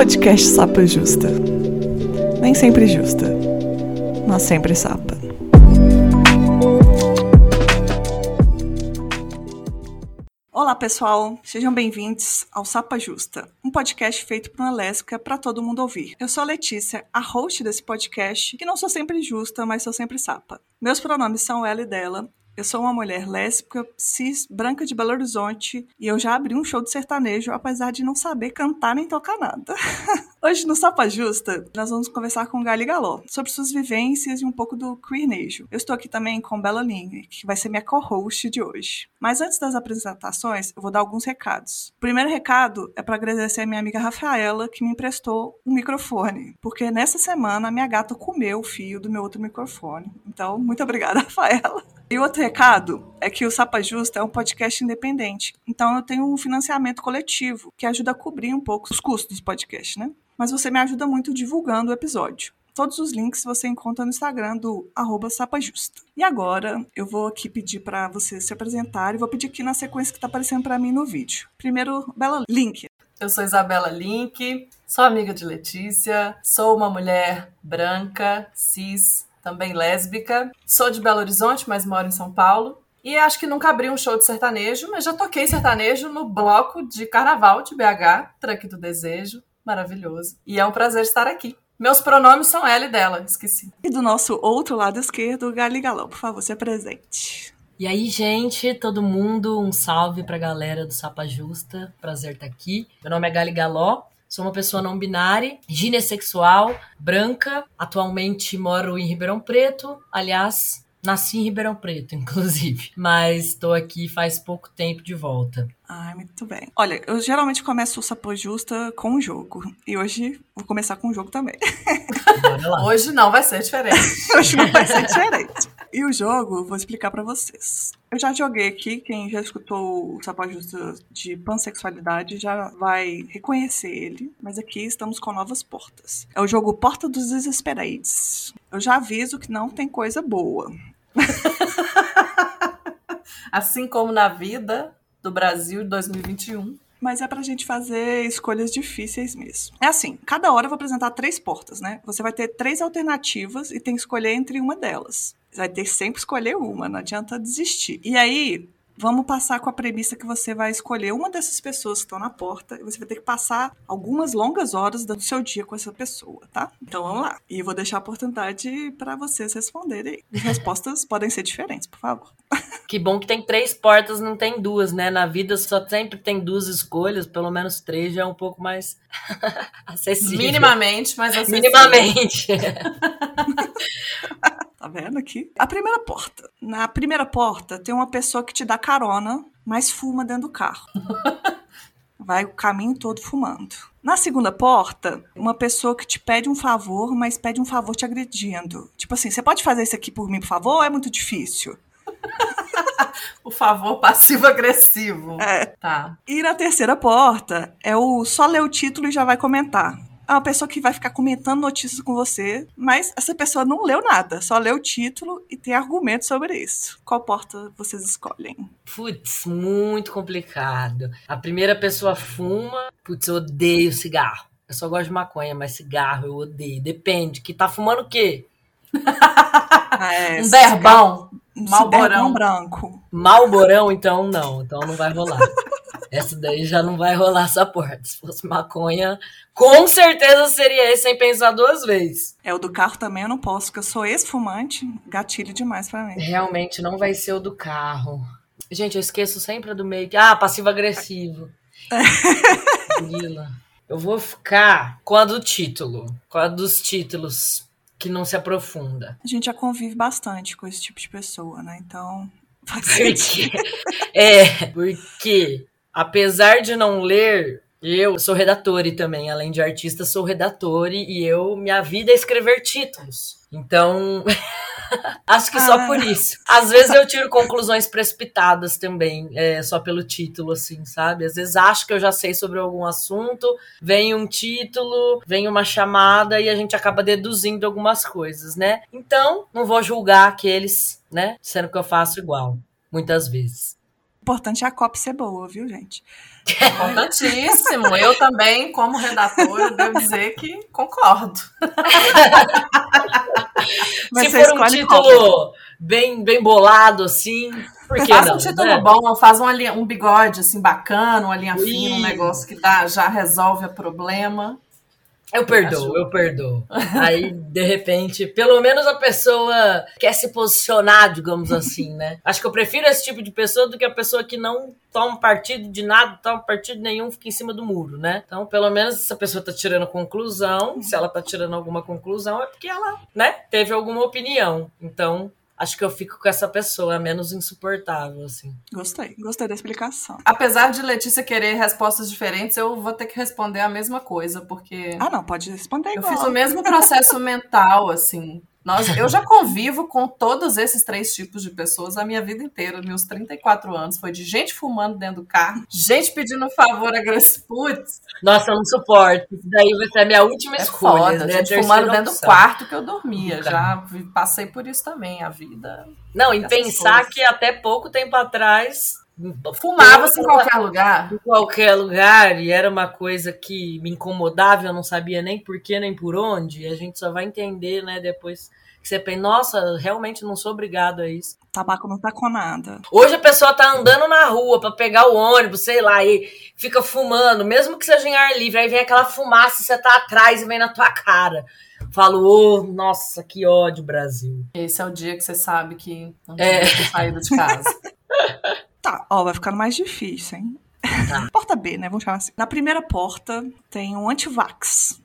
podcast Sapa Justa. Nem sempre justa, mas sempre sapa. Olá, pessoal. Sejam bem-vindos ao Sapa Justa, um podcast feito por uma lésbica para todo mundo ouvir. Eu sou a Letícia, a host desse podcast, que não sou sempre justa, mas sou sempre sapa. Meus pronomes são ela e dela, eu sou uma mulher lésbica, cis, branca de Belo Horizonte e eu já abri um show de sertanejo, apesar de não saber cantar nem tocar nada. Hoje no Sapa Justa, nós vamos conversar com Gali Galó sobre suas vivências e um pouco do queernejo. Eu estou aqui também com Bela Ling, que vai ser minha co-host de hoje. Mas antes das apresentações, eu vou dar alguns recados. O primeiro recado é para agradecer a minha amiga Rafaela, que me emprestou um microfone, porque nessa semana a minha gata comeu o fio do meu outro microfone. Então, muito obrigada, Rafaela. E o outro recado é que o Sapa Justa é um podcast independente. Então eu tenho um financiamento coletivo que ajuda a cobrir um pouco os custos do podcast, né? Mas você me ajuda muito divulgando o episódio. Todos os links você encontra no Instagram do sapajusta. E agora eu vou aqui pedir para você se apresentar e vou pedir aqui na sequência que está aparecendo para mim no vídeo. Primeiro, Bela Link. Eu sou Isabela Link, sou amiga de Letícia, sou uma mulher branca, cis, também lésbica. Sou de Belo Horizonte, mas moro em São Paulo. E acho que nunca abri um show de sertanejo, mas já toquei sertanejo no bloco de carnaval de BH, Truque do Desejo. Maravilhoso. E é um prazer estar aqui. Meus pronomes são ela e dela, esqueci. E do nosso outro lado esquerdo, Gali Galão, por favor, se apresente. E aí, gente, todo mundo, um salve pra galera do Sapa Justa. Prazer estar aqui. Meu nome é Gali Galó, Sou uma pessoa não binária, ginesexual, branca. Atualmente moro em Ribeirão Preto. Aliás, nasci em Ribeirão Preto, inclusive. Mas estou aqui faz pouco tempo de volta. Ai, muito bem. Olha, eu geralmente começo o Sapo Justa com um jogo. E hoje vou começar com um jogo também. hoje não vai ser diferente. hoje não vai ser diferente. E o jogo, vou explicar para vocês. Eu já joguei aqui, quem já escutou o Sapo de pansexualidade já vai reconhecer ele. Mas aqui estamos com novas portas. É o jogo Porta dos Desesperados. Eu já aviso que não tem coisa boa. assim como na vida, do Brasil de 2021. Mas é pra gente fazer escolhas difíceis mesmo. É assim, cada hora eu vou apresentar três portas, né? Você vai ter três alternativas e tem que escolher entre uma delas. Você vai ter sempre escolher uma, não adianta desistir. E aí, Vamos passar com a premissa que você vai escolher uma dessas pessoas que estão na porta e você vai ter que passar algumas longas horas do seu dia com essa pessoa, tá? Então vamos lá. E eu vou deixar a oportunidade para vocês responderem. As respostas podem ser diferentes, por favor. Que bom que tem três portas, não tem duas, né? Na vida só sempre tem duas escolhas, pelo menos três já é um pouco mais acessível. Minimamente, mas acessível. Minimamente. Tá vendo aqui? A primeira porta. Na primeira porta tem uma pessoa que te dá carona, mas fuma dentro do carro. Vai o caminho todo fumando. Na segunda porta, uma pessoa que te pede um favor, mas pede um favor te agredindo. Tipo assim, você pode fazer isso aqui por mim, por favor? Ou é muito difícil? o favor passivo-agressivo. É. Tá. E na terceira porta é o só ler o título e já vai comentar é uma pessoa que vai ficar comentando notícias com você, mas essa pessoa não leu nada, só leu o título e tem argumentos sobre isso. Qual porta vocês escolhem? Putz, muito complicado. A primeira pessoa fuma, putz, eu odeio cigarro. Eu só gosto de maconha, mas cigarro eu odeio. Depende. Que tá fumando o quê? Ah, é, um berbão. Malborão branco. Malborão, então não. Então não vai rolar. Essa daí já não vai rolar essa porta. Se fosse maconha, com certeza seria esse sem pensar duas vezes. É, o do carro também eu não posso, porque eu sou ex-fumante, gatilho demais para mim. Realmente não vai ser o do carro. Gente, eu esqueço sempre do meio. Ah, passivo-agressivo. eu vou ficar com a do título. Com a dos títulos que não se aprofunda. A gente já convive bastante com esse tipo de pessoa, né? Então. Porque, é, porque apesar de não ler, eu sou redatore também, além de artista, sou redatore e eu minha vida é escrever títulos. Então, acho que ah. só por isso. Às vezes eu tiro conclusões precipitadas também, é, só pelo título, assim, sabe? Às vezes acho que eu já sei sobre algum assunto, vem um título, vem uma chamada e a gente acaba deduzindo algumas coisas, né? Então, não vou julgar aqueles, né? Sendo que eu faço igual, muitas vezes importante é a copy ser boa, viu, gente? Importantíssimo. Eu também, como redatora, devo dizer que concordo. Mas Se for um título bem, bem bolado, assim, por Faz não, um título né? bom, faz uma linha- um bigode assim bacana, uma linha fina, um negócio que dá, já resolve o problema. Eu perdoo, eu perdoo. Aí, de repente, pelo menos a pessoa quer se posicionar, digamos assim, né? Acho que eu prefiro esse tipo de pessoa do que a pessoa que não toma partido de nada, toma partido nenhum, fica em cima do muro, né? Então, pelo menos essa pessoa tá tirando conclusão. Se ela tá tirando alguma conclusão, é porque ela, né, teve alguma opinião. Então, acho que eu fico com essa pessoa, é menos insuportável, assim. Gostei, gostei da explicação. Apesar de Letícia querer respostas diferentes, eu vou ter que responder a mesma coisa, porque Ah, não, pode responder eu igual. fiz o mesmo processo mental, assim. Nós, eu já convivo com todos esses três tipos de pessoas a minha vida inteira, meus 34 anos. Foi de gente fumando dentro do carro, gente pedindo favor agressivo. Putz, Nossa, eu não suporto. Isso daí vai ser a minha última é escolha. foda. né? Gente fumando dentro do opção. quarto que eu dormia. Nunca. Já vi- passei por isso também, a vida. Não, e pensar coisas. que até pouco tempo atrás Fumava-se em qualquer lugar. em qualquer lugar e era uma coisa que me incomodava, eu não sabia nem por que nem por onde. E a gente só vai entender, né, depois que você pensa, nossa, realmente não sou obrigado a isso. Tabaco não tá com nada. Hoje a pessoa tá andando na rua pra pegar o ônibus, sei lá, e fica fumando, mesmo que seja em ar livre, aí vem aquela fumaça e você tá atrás e vem na tua cara. Falo, ô, nossa, que ódio, Brasil. Esse é o dia que você sabe que não É. tem ter saído de casa. Tá, ó, vai ficando mais difícil, hein? Tá. Porta B, né? Vamos chamar assim. Na primeira porta tem um antivax.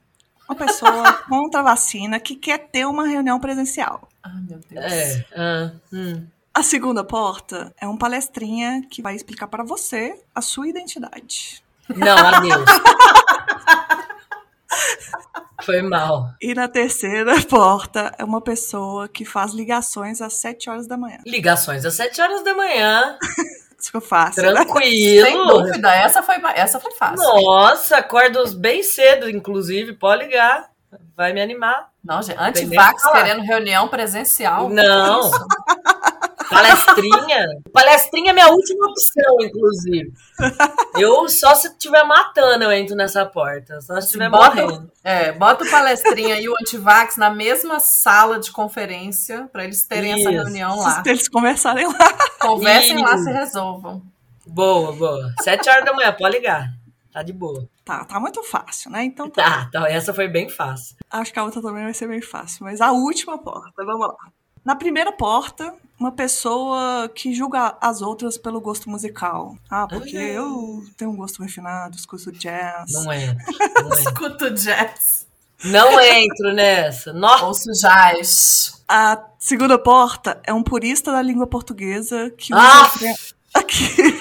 Uma pessoa contra a vacina que quer ter uma reunião presencial. Ai, meu Deus. É. ah, hum. A segunda porta é um palestrinha que vai explicar para você a sua identidade. Não, adeus. Foi mal. E na terceira porta é uma pessoa que faz ligações às 7 horas da manhã. Ligações às 7 horas da manhã. Isso que eu faço. né? Tranquilo. Sem dúvida, essa foi, essa foi fácil. Nossa, acordo bem cedo, inclusive. Pode ligar. Vai me animar. Não, gente, antivax querendo reunião presencial. Não. Palestrinha. Palestrinha é minha última opção, inclusive. Eu só se estiver matando eu entro nessa porta. Só se estiver Bota, morrendo. é, bota o palestrinha e o antivax na mesma sala de conferência para eles terem essa Isso. reunião lá. Se eles conversarem lá. Conversem lá, Isso. se resolvam. Boa, boa. 7 horas da manhã, pode ligar. Tá de boa. Tá, tá muito fácil, né? Então tá. Tá, tá. Essa foi bem fácil. Acho que a outra também vai ser bem fácil. Mas a última porta, vamos lá. Na primeira porta, uma pessoa que julga as outras pelo gosto musical. Ah, porque Ah. eu tenho um gosto refinado, escuto jazz. Não entro. Não entro, Escuto jazz. não entro nessa. Nossa. Ouço jazz. A segunda porta é um purista da língua portuguesa que usa Ah! o tre- aqui.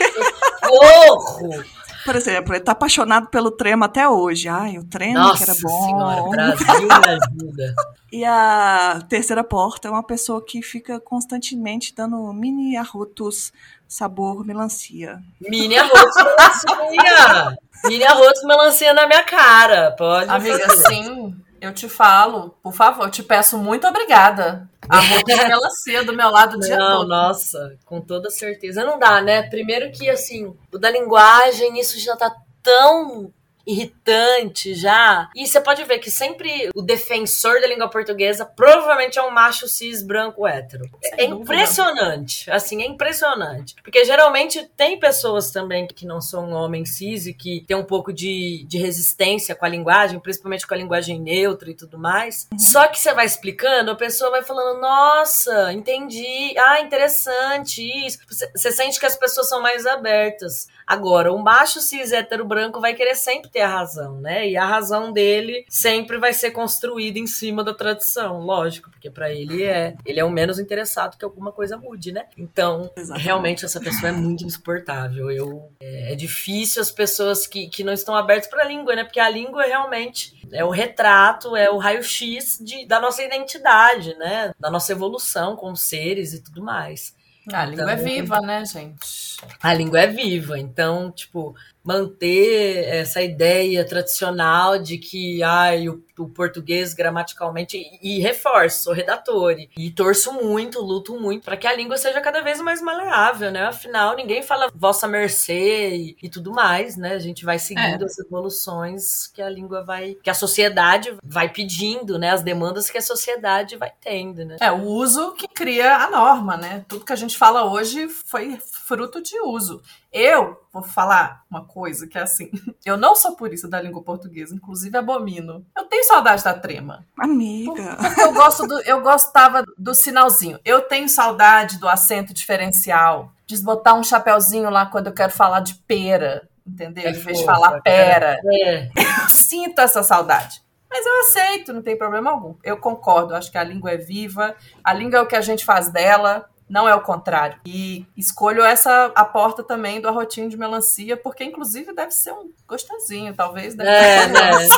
Porro! Por exemplo, ele tá apaixonado pelo trema até hoje. Ai, o trema que Nossa era bom. senhora, Brasil me ajuda. E a terceira porta é uma pessoa que fica constantemente dando mini arrotos sabor melancia. Mini arroz melancia. Mini arroz melancia na minha cara. Pode Amiga, fazer. sim, eu te falo, por favor, eu te peço muito obrigada. A roupa de melancia do meu lado o dia Não, todo. nossa, com toda certeza. Não dá, né? Primeiro que, assim, o da linguagem, isso já tá tão irritante já. E você pode ver que sempre o defensor da língua portuguesa provavelmente é um macho cis branco hétero. É impressionante, assim, é impressionante. Porque geralmente tem pessoas também que não são homens cis e que tem um pouco de, de resistência com a linguagem, principalmente com a linguagem neutra e tudo mais. Só que você vai explicando, a pessoa vai falando, nossa, entendi, ah, interessante isso. Você, sente que as pessoas são mais abertas. Agora, o macho cis hétero branco vai querer sempre ter a razão, né? E a razão dele sempre vai ser construída em cima da tradição, lógico, porque pra ele é, ele é o menos interessado que alguma coisa mude, né? Então, Exatamente. realmente essa pessoa é muito insuportável. Eu é, é difícil as pessoas que, que não estão abertas para a língua, né? Porque a língua realmente é o retrato, é o raio-x de- da nossa identidade, né? Da nossa evolução como seres e tudo mais. A língua é Então- viva, né, gente? A língua é viva, então, tipo, manter essa ideia tradicional de que ai, o, o português gramaticalmente e, e reforço, sou redator e torço muito, luto muito para que a língua seja cada vez mais maleável, né? Afinal, ninguém fala vossa mercê e, e tudo mais, né? A gente vai seguindo é. as evoluções que a língua vai, que a sociedade vai pedindo, né? As demandas que a sociedade vai tendo, né? É, o uso que cria a norma, né? Tudo que a gente fala hoje foi fruto de uso. Eu vou falar uma coisa que é assim: eu não sou purista da língua portuguesa, inclusive abomino. Eu tenho saudade da trema. Amiga. Porque eu gosto do, eu gostava do sinalzinho. Eu tenho saudade do acento diferencial, de botar um chapéuzinho lá quando eu quero falar de pera, entendeu? É em vez de falar pera. É. Eu sinto essa saudade. Mas eu aceito, não tem problema algum. Eu concordo, acho que a língua é viva, a língua é o que a gente faz dela, não é o contrário. E escolho essa a porta também do arrotinho de melancia, porque inclusive deve ser um gostosinho, talvez. Deve é, né?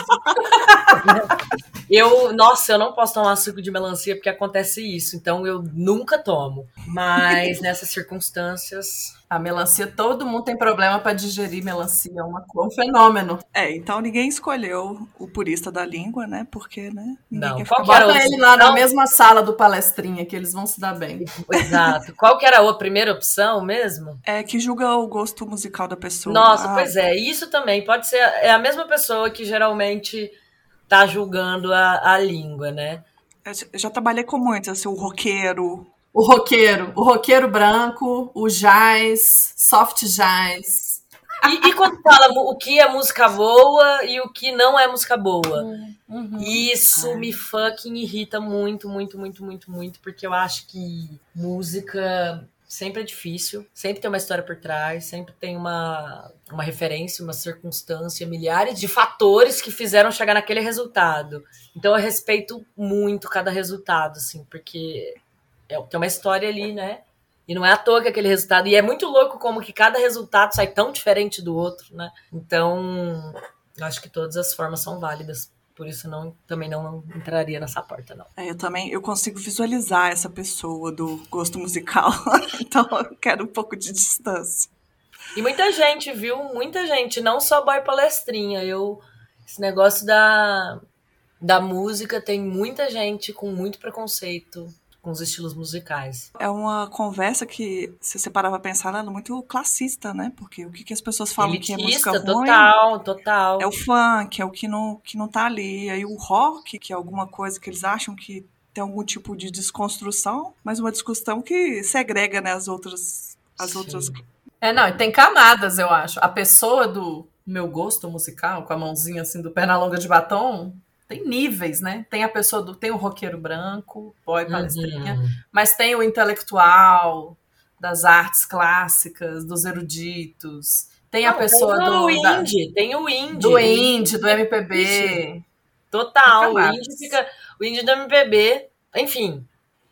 eu, nossa, eu não posso tomar suco de melancia porque acontece isso, então eu nunca tomo. Mas nessas circunstâncias, a melancia, todo mundo tem problema para digerir melancia, é uma, um fenômeno. É, então ninguém escolheu o purista da língua, né? Porque, né? Não, qual que era Bota ele lá não. na mesma sala do palestrinha, que eles vão se dar bem. Exato. Qual que era a primeira opção mesmo? É que julga o gosto musical da pessoa. Nossa, ah. pois é. Isso também pode ser. É a mesma pessoa que geralmente tá julgando a, a língua, né? Eu já trabalhei com muitos, assim, o roqueiro, o roqueiro, o roqueiro branco, o jazz, soft jazz. E, e, quando fala o que é música boa e o que não é música boa? Uhum. Isso me fucking irrita muito, muito, muito, muito, muito, porque eu acho que música sempre é difícil, sempre tem uma história por trás, sempre tem uma, uma referência, uma circunstância, milhares de fatores que fizeram chegar naquele resultado. Então eu respeito muito cada resultado, assim, porque é, tem uma história ali, né? E não é à toa que aquele resultado. E é muito louco como que cada resultado sai tão diferente do outro, né? Então, acho que todas as formas são válidas. Por isso não, também não entraria nessa porta, não. É, eu também eu consigo visualizar essa pessoa do gosto musical. então eu quero um pouco de distância. E muita gente, viu? Muita gente, não só boy palestrinha. Eu. Esse negócio da, da música tem muita gente com muito preconceito com os estilos musicais. É uma conversa que, se você parar pra pensar, ela é muito classista, né? Porque o que, que as pessoas falam Elitista, que é música ruim... total, total. É o funk, é o que não, que não tá ali. Aí o rock, que é alguma coisa que eles acham que tem algum tipo de desconstrução, mas uma discussão que segrega, né, as outras... As Sim. outras... É, não, e tem camadas, eu acho. A pessoa do meu gosto musical, com a mãozinha assim do perna longa de batom, tem níveis, né? Tem a pessoa do. Tem o roqueiro branco, boy uhum. palestrinha, uhum. mas tem o intelectual das artes clássicas, dos eruditos. Tem Não, a pessoa tem do. Indie, da, tem o indie. Do indie, do MPB. Total. O indie fica. O indie do MPB, enfim,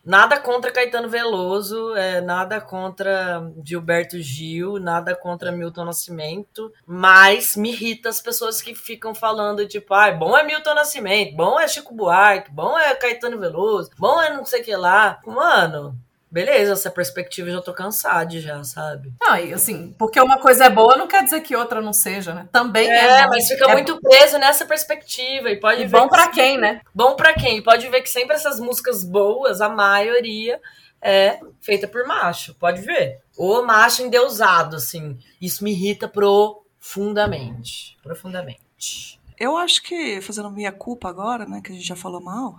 Nada contra Caetano Veloso, é, nada contra Gilberto Gil, nada contra Milton Nascimento, mas me irrita as pessoas que ficam falando, tipo, ah, bom é Milton Nascimento, bom é Chico Buarque, bom é Caetano Veloso, bom é não sei o que lá. Mano, beleza, essa perspectiva eu já tô cansado já, sabe? Não, e assim, porque uma coisa é boa não quer dizer que outra não seja, né? Também é. É, mas fica é... muito preso nessa perspectiva e pode e ver. Bom para que quem, né? Bom para quem? Pode ver que sempre essas músicas boas, a maioria é feita por macho, pode ver. Ou macho endeusado, assim. Isso me irrita profundamente. Profundamente. Eu acho que, fazendo minha culpa agora, né, que a gente já falou mal,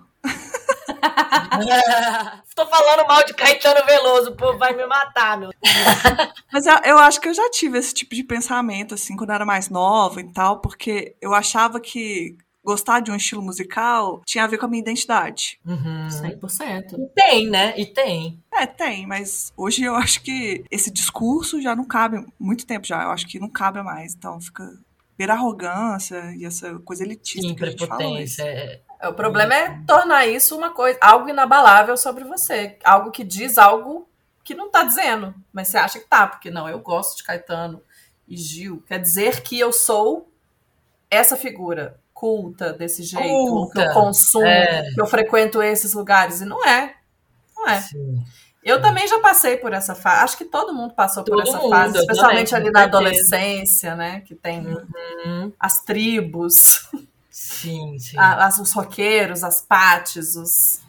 Tô falando mal de Caetano Veloso, o povo vai me matar, meu. Mas eu, eu, acho que eu já tive esse tipo de pensamento, assim, quando eu era mais nova e tal, porque eu achava que gostar de um estilo musical tinha a ver com a minha identidade. Uhum. 100%. E tem, né? E tem. É, tem, mas hoje eu acho que esse discurso já não cabe, muito tempo já, eu acho que não cabe mais, então fica ver arrogância e essa coisa elitista Sim, que a gente fala. É, o problema é tornar isso uma coisa, algo inabalável sobre você, algo que diz algo que não está dizendo, mas você acha que tá, porque não, eu gosto de Caetano e Gil, quer dizer que eu sou essa figura culta desse jeito, culta. que eu consumo, é. que eu frequento esses lugares e não é. Não é. Sim. Eu também já passei por essa fase. Acho que todo mundo passou Todo por essa mundo, fase, especialmente também, ali na adolescência, né? Que tem Uhum. as tribos, Sim, sim. a- as- os roqueiros, as pates, os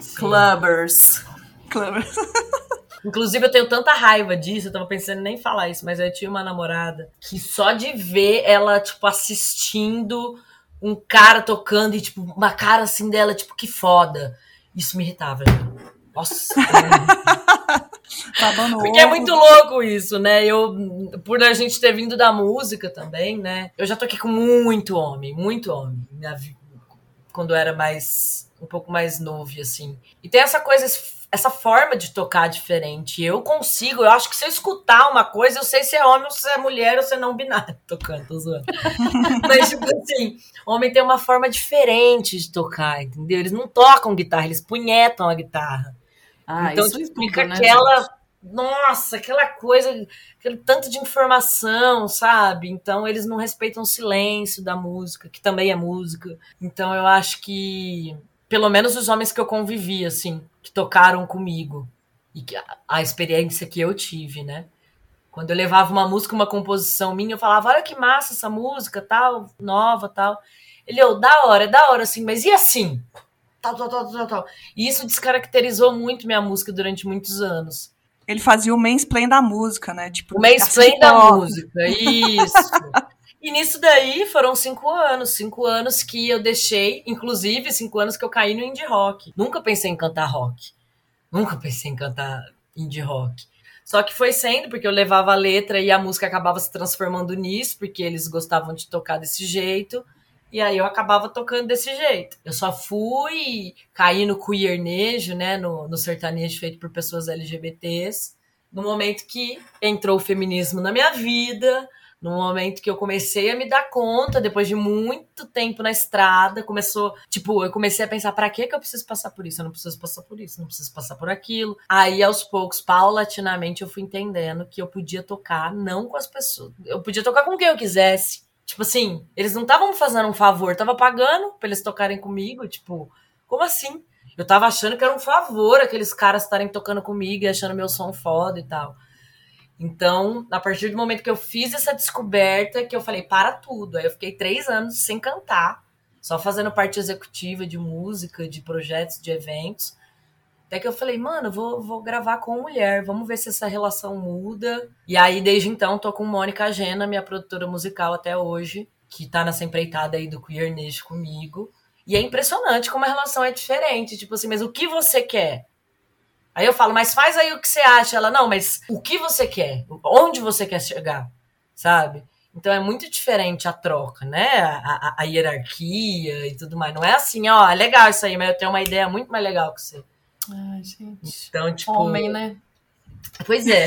sim. clubbers. Claro. Inclusive, eu tenho tanta raiva disso, eu tava pensando em nem falar isso, mas eu tinha uma namorada que só de ver ela, tipo, assistindo um cara tocando e, tipo, uma cara assim dela, tipo, que foda. Isso me irritava, já. Nossa. Babando Porque é muito louco isso, né? Eu, por a gente ter vindo da música também, né? Eu já toquei com muito homem, muito homem. Vi- quando eu era mais. um pouco mais novo, assim. E tem essa coisa, essa forma de tocar diferente. Eu consigo, eu acho que se eu escutar uma coisa, eu sei se é homem ou se é mulher ou se é não binário tocando, tô zoando. Mas, tipo assim, homem tem uma forma diferente de tocar, entendeu? Eles não tocam guitarra, eles punhetam a guitarra. Ah, então isso tipo, tudo, fica né, aquela. gente? Nossa, aquela coisa, aquele tanto de informação, sabe? Então eles não respeitam o silêncio da música, que também é música. Então eu acho que, pelo menos os homens que eu convivi, assim, que tocaram comigo, e que a, a experiência que eu tive, né? Quando eu levava uma música, uma composição minha, eu falava, olha que massa essa música, tal, nova, tal. Ele, ô, da hora, é da hora, assim, mas e assim? Tal, tal, tal, tal, tal. E isso descaracterizou muito minha música durante muitos anos. Ele fazia o mansplain da música, né? Tipo, O mansplain assiste da pop. música, isso. E nisso daí foram cinco anos, cinco anos que eu deixei, inclusive cinco anos que eu caí no indie rock. Nunca pensei em cantar rock. Nunca pensei em cantar indie rock. Só que foi sendo, porque eu levava a letra e a música acabava se transformando nisso, porque eles gostavam de tocar desse jeito. E aí eu acabava tocando desse jeito. Eu só fui cair no queernejo, né? No, no sertanejo feito por pessoas LGBTs, no momento que entrou o feminismo na minha vida, no momento que eu comecei a me dar conta, depois de muito tempo na estrada, começou, tipo, eu comecei a pensar, pra que que eu preciso passar por isso? Eu não preciso passar por isso, não preciso passar por aquilo. Aí, aos poucos, paulatinamente, eu fui entendendo que eu podia tocar não com as pessoas, eu podia tocar com quem eu quisesse. Tipo assim, eles não estavam me fazendo um favor, tava pagando pra eles tocarem comigo, tipo, como assim? Eu tava achando que era um favor aqueles caras estarem tocando comigo e achando meu som foda e tal. Então, a partir do momento que eu fiz essa descoberta, que eu falei, para tudo. Aí eu fiquei três anos sem cantar, só fazendo parte executiva de música, de projetos, de eventos. Até que eu falei, mano, vou, vou gravar com mulher, vamos ver se essa relação muda. E aí, desde então, tô com Mônica Gena, minha produtora musical até hoje, que tá nessa empreitada aí do Queer Nation comigo. E é impressionante como a relação é diferente. Tipo assim, mas o que você quer? Aí eu falo, mas faz aí o que você acha. Ela, não, mas o que você quer? Onde você quer chegar? Sabe? Então é muito diferente a troca, né? A, a, a hierarquia e tudo mais. Não é assim, ó, é legal isso aí, mas eu tenho uma ideia muito mais legal que você. Ai, gente. Então, tipo. Homem, né? Pois é.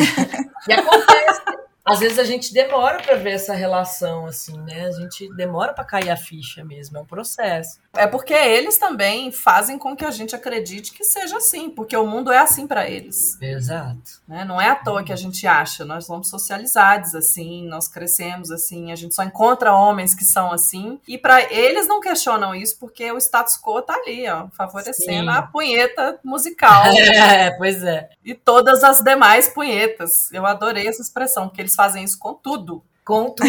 E acontece. Às vezes a gente demora pra ver essa relação, assim, né? A gente demora pra cair a ficha mesmo, é um processo. É porque eles também fazem com que a gente acredite que seja assim, porque o mundo é assim pra eles. Exato. Né? Não é à toa que a gente acha, nós somos socializados assim, nós crescemos assim, a gente só encontra homens que são assim, e para eles não questionam isso porque o status quo tá ali, ó, favorecendo Sim. a punheta musical É, pois é. e todas as demais punhetas. Eu adorei essa expressão, porque eles fazem isso com tudo. Com tudo,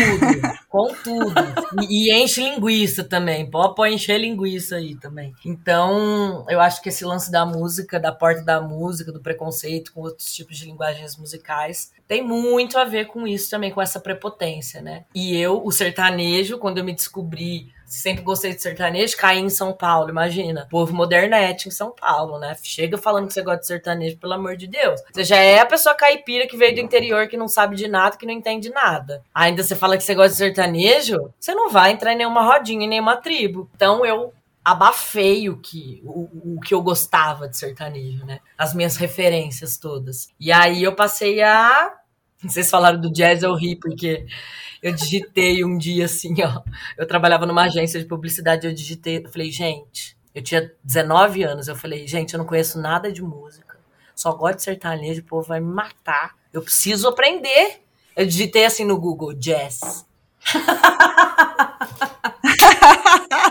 com tudo. E, e enche linguiça também. Pode pode encher linguiça aí também. Então, eu acho que esse lance da música, da porta da música, do preconceito com outros tipos de linguagens musicais, tem muito a ver com isso também, com essa prepotência, né? E eu, o sertanejo, quando eu me descobri, sempre gostei de sertanejo, caí em São Paulo, imagina. Povo modernete em São Paulo, né? Chega falando que você gosta de sertanejo, pelo amor de Deus. Você já é a pessoa caipira que veio do interior, que não sabe de nada, que não entende nada. Ainda você fala que você gosta de sertanejo, você não vai entrar em nenhuma rodinha, em nenhuma tribo. Então eu abafei o que, o, o que eu gostava de sertanejo, né? As minhas referências todas. E aí eu passei a. Vocês falaram do jazz, eu ri, porque eu digitei um dia assim, ó. Eu trabalhava numa agência de publicidade, eu digitei, eu falei, gente, eu tinha 19 anos, eu falei, gente, eu não conheço nada de música, só gosto de sertanejo, o povo vai me matar. Eu preciso aprender. Eu digitei assim no Google, jazz.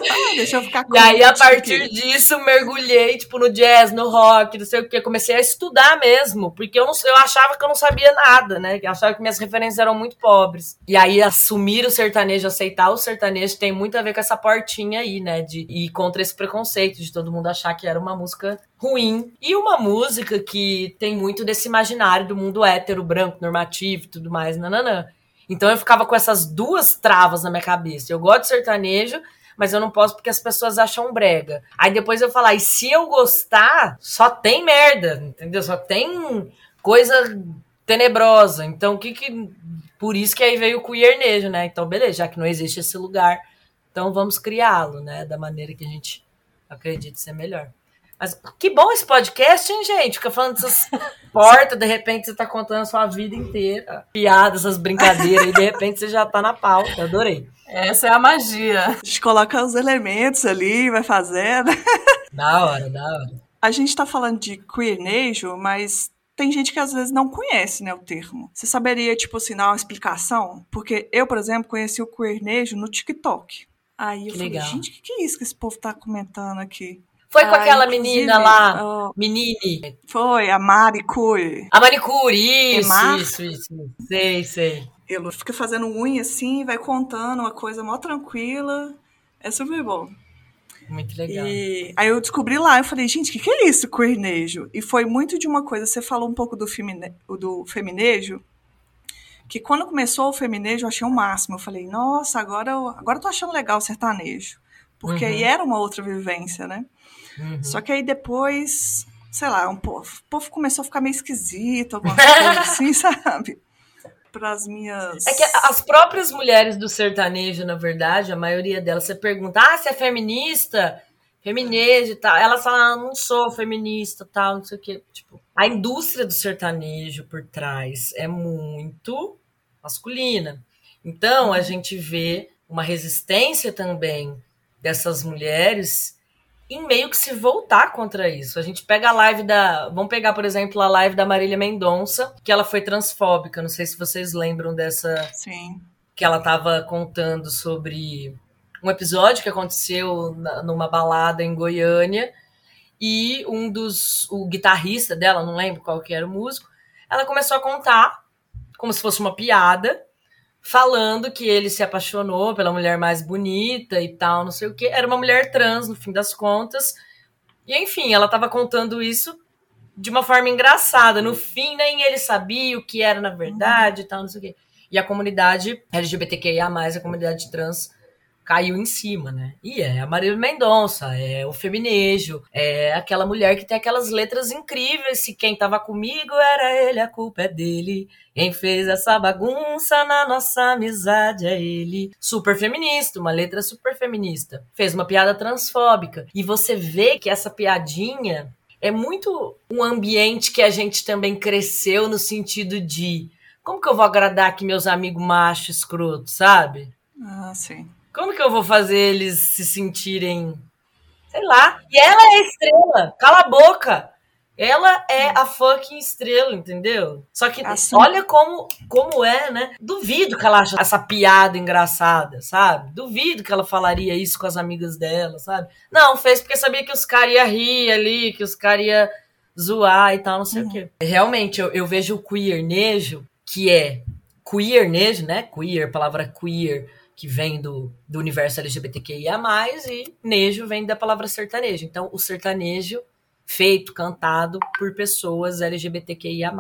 Ah, deixa eu ficar E aí, a partir aqui. disso, mergulhei, tipo, no jazz, no rock, não sei o que. Comecei a estudar mesmo, porque eu, não, eu achava que eu não sabia nada, né? Eu achava que minhas referências eram muito pobres. E aí, assumir o sertanejo, aceitar o sertanejo, tem muito a ver com essa portinha aí, né? De ir contra esse preconceito, de todo mundo achar que era uma música ruim. E uma música que tem muito desse imaginário do mundo hétero, branco, normativo e tudo mais, nananã. Então eu ficava com essas duas travas na minha cabeça. Eu gosto de sertanejo, mas eu não posso porque as pessoas acham brega. Aí depois eu falar, e se eu gostar, só tem merda, entendeu? Só tem coisa tenebrosa. Então o que que. Por isso que aí veio o queernejo, né? Então, beleza, já que não existe esse lugar, então vamos criá-lo, né? Da maneira que a gente acredita ser melhor. Mas que bom esse podcast, hein, gente? Fica falando dessas portas, de repente você tá contando a sua vida inteira. Piadas, essas brincadeiras, e de repente você já tá na pauta. Adorei. Essa é a magia. A gente coloca os elementos ali, vai fazendo. Da hora, da hora. A gente tá falando de queernejo, mas tem gente que às vezes não conhece, né, o termo. Você saberia, tipo assim, dar uma explicação? Porque eu, por exemplo, conheci o queernejo no TikTok. Aí eu Que falei, legal. gente, o que, que é isso que esse povo tá comentando aqui? Foi com Ah, aquela menina lá, ó, menine. foi, a Mari Cui. A manicure, isso, Emar? isso, isso. Sei, sei. Ele fica fazendo unha assim, vai contando uma coisa mó tranquila. É super bom. Muito legal. E aí eu descobri lá, eu falei, gente, o que, que é isso, queernejo? E foi muito de uma coisa, você falou um pouco do, femine, do feminejo, que quando começou o feminejo eu achei o máximo. Eu falei, nossa, agora eu, agora eu tô achando legal o sertanejo. Porque Uhum. aí era uma outra vivência, né? Uhum. Só que aí depois, sei lá, um povo, o povo começou a ficar meio esquisito, alguma coisa assim, sabe? Para as minhas. É que as próprias mulheres do sertanejo, na verdade, a maioria delas, você pergunta, ah, você é feminista? Feminejo e tal. Elas falam, ah, não sou feminista, tal, não sei o quê. Tipo, a indústria do sertanejo por trás é muito masculina. Então, a gente vê uma resistência também dessas mulheres em meio que se voltar contra isso. A gente pega a live da. Vamos pegar, por exemplo, a live da Marília Mendonça, que ela foi transfóbica. Não sei se vocês lembram dessa. Sim. Que ela estava contando sobre um episódio que aconteceu na- numa balada em Goiânia. E um dos. O guitarrista dela, não lembro qual que era o músico, ela começou a contar, como se fosse uma piada, falando que ele se apaixonou pela mulher mais bonita e tal, não sei o que. Era uma mulher trans, no fim das contas. E enfim, ela estava contando isso de uma forma engraçada. No fim, nem ele sabia o que era na verdade e tal, não sei o quê. E a comunidade LGBTQIA, a comunidade trans, caiu em cima, né? E é a Marília Mendonça, é o feminejo, é aquela mulher que tem aquelas letras incríveis. Se quem tava comigo era ele, a culpa é dele. Quem fez essa bagunça na nossa amizade é ele. Super feminista, uma letra super feminista. Fez uma piada transfóbica. E você vê que essa piadinha é muito um ambiente que a gente também cresceu no sentido de como que eu vou agradar aqui meus amigos machos escrotos, sabe? Ah, sim. Como que eu vou fazer eles se sentirem. Sei lá. E ela é a estrela. Cala a boca. Ela é a fucking estrela, entendeu? Só que Assim- olha como, como é, né? Duvido que ela acha essa piada engraçada, sabe? Duvido que ela falaria isso com as amigas dela, sabe? Não, fez porque sabia que os caras iam rir ali, que os caras iam zoar e tal, não sei o quê. Realmente, eu, eu vejo o queernejo, que é queernejo, né? Queer, palavra queer, que vem do, do universo LGBTQIA+, e nejo vem da palavra sertanejo. Então, o sertanejo feito, cantado por pessoas LGBTQIA+.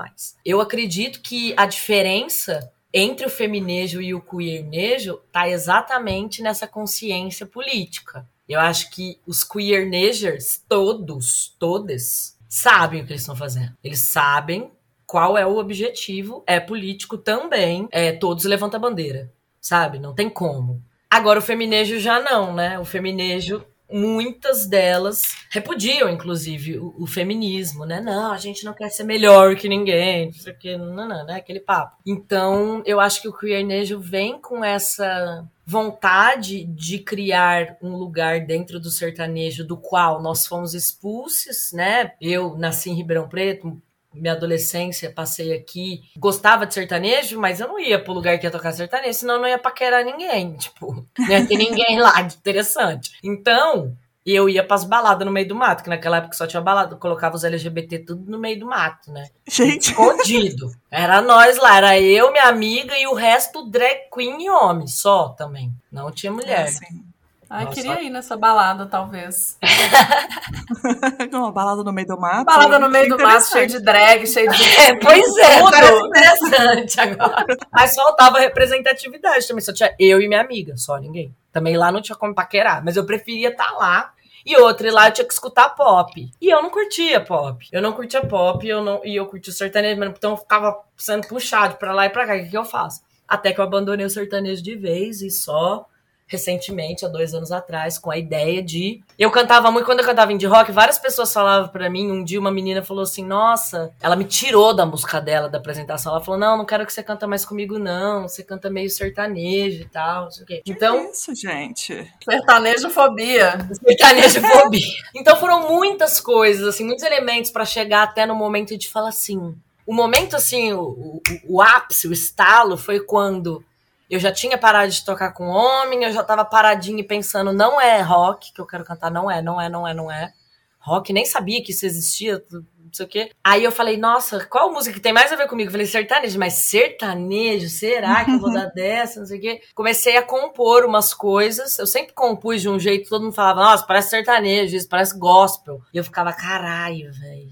Eu acredito que a diferença entre o feminejo e o queernejo tá exatamente nessa consciência política. Eu acho que os queernegers, todos, todas, sabem o que eles estão fazendo. Eles sabem qual é o objetivo, é político também, é todos levantam a bandeira, sabe? Não tem como. Agora o feminejo já não, né? O feminejo, muitas delas repudiam, inclusive, o, o feminismo, né? Não, a gente não quer ser melhor que ninguém, não sei o que, não, não, né? Aquele papo. Então, eu acho que o queernejo vem com essa vontade de criar um lugar dentro do sertanejo do qual nós fomos expulsos, né? Eu nasci em Ribeirão Preto, minha adolescência, passei aqui, gostava de sertanejo, mas eu não ia pro lugar que ia tocar sertanejo, senão eu não ia paquerar ninguém. Tipo, não ia ter ninguém lá de interessante. Então, eu ia pras baladas no meio do mato, que naquela época só tinha balada, colocava os LGBT tudo no meio do mato, né? Gente. Escondido. Era nós lá, era eu, minha amiga e o resto drag queen e homem, só também. Não tinha mulher. Assim. Ai, Nossa. queria ir nessa balada, talvez. Uma balada no meio do mato. Balada no meio do mato, cheio de drag, cheio de. É, pois é, Tudo. parece interessante agora. Mas faltava representatividade também, só tinha eu e minha amiga, só ninguém. Também lá não tinha como paquerar, mas eu preferia estar lá. E outra, e lá eu tinha que escutar pop. E eu não curtia pop. Eu não curtia pop eu não, e eu curtia o sertanejo, mas então eu ficava sendo puxado pra lá e pra cá. O que, que eu faço? Até que eu abandonei o sertanejo de vez e só recentemente, há dois anos atrás, com a ideia de. Eu cantava muito, quando eu cantava indie rock, várias pessoas falavam pra mim. Um dia uma menina falou assim: Nossa, ela me tirou da música dela, da apresentação. Ela falou: Não, não quero que você canta mais comigo, não. Você canta meio sertanejo e tal, não sei o quê. Então, Isso, gente. Sertanejo fobia. sertanejo fobia. Então foram muitas coisas, assim, muitos elementos pra chegar até no momento de falar assim. O momento, assim, o, o, o ápice, o estalo, foi quando eu já tinha parado de tocar com homem, eu já tava paradinha e pensando, não é rock que eu quero cantar, não é, não é, não é, não é. Rock, nem sabia que isso existia, não sei o quê. Aí eu falei, nossa, qual música que tem mais a ver comigo? Eu falei, sertanejo, mas sertanejo, será que eu vou dar dessa, não sei o quê? Comecei a compor umas coisas, eu sempre compus de um jeito, todo mundo falava, nossa, parece sertanejo, isso parece gospel. E eu ficava, caralho, velho.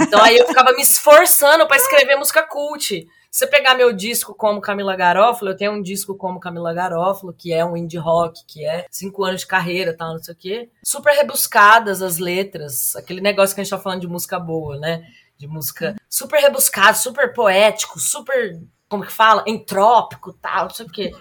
Então aí eu ficava me esforçando pra escrever música cult. Se você pegar meu disco como Camila Garófalo, eu tenho um disco como Camila Garófalo, que é um indie rock, que é cinco anos de carreira, tal, não sei o quê. Super rebuscadas as letras, aquele negócio que a gente tá falando de música boa, né? De música super rebuscado, super poético, super, como que fala? Entrópico, tal, não sei o quê.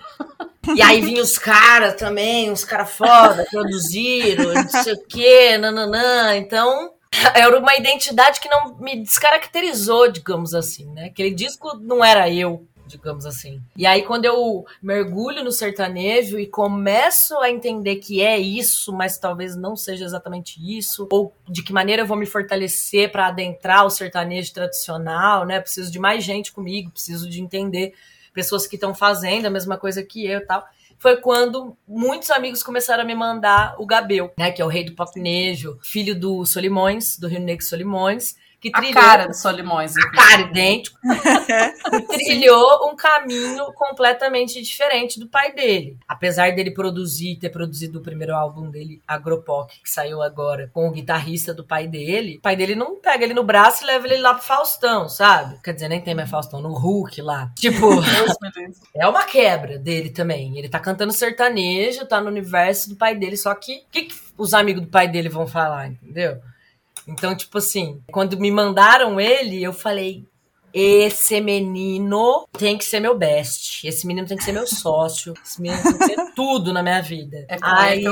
E aí vinham os caras também, uns caras foda, produziram, não sei o quê, nananã. Então, era uma identidade que não me descaracterizou, digamos assim, né? Aquele disco não era eu, digamos assim. E aí, quando eu mergulho no sertanejo e começo a entender que é isso, mas talvez não seja exatamente isso, ou de que maneira eu vou me fortalecer para adentrar o sertanejo tradicional, né? Preciso de mais gente comigo, preciso de entender pessoas que estão fazendo a mesma coisa que eu e tal foi quando muitos amigos começaram a me mandar o Gabel, né? Que é o rei do popnejo, filho do Solimões, do Rio Negro Solimões, que A trilhou cara do Solimões. a cara idêntico, e trilhou um caminho completamente diferente do pai dele. Apesar dele produzir, ter produzido o primeiro álbum dele, Agropop, que saiu agora, com o guitarrista do pai dele, o pai dele não pega ele no braço e leva ele lá pro Faustão, sabe? Quer dizer, nem tem mais Faustão, no Hulk lá. Tipo, é uma quebra dele também. Ele tá cantando sertanejo, tá no universo do pai dele, só que o que, que os amigos do pai dele vão falar, entendeu? Então, tipo assim, quando me mandaram ele, eu falei: esse menino tem que ser meu best. Esse menino tem que ser meu sócio. Esse menino tem que ser tudo na minha vida. É com Aí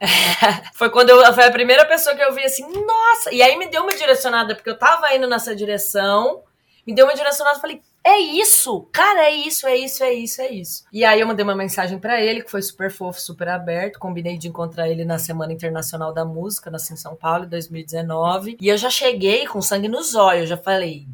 foi quando eu foi a primeira pessoa que eu vi assim, nossa! E aí me deu uma direcionada, porque eu tava indo nessa direção, me deu uma direcionada e falei, é isso! Cara, é isso, é isso, é isso, é isso. E aí eu mandei uma mensagem pra ele, que foi super fofo, super aberto. Combinei de encontrar ele na Semana Internacional da Música, nasci em São Paulo, em 2019. E eu já cheguei com sangue nos olhos, eu já falei.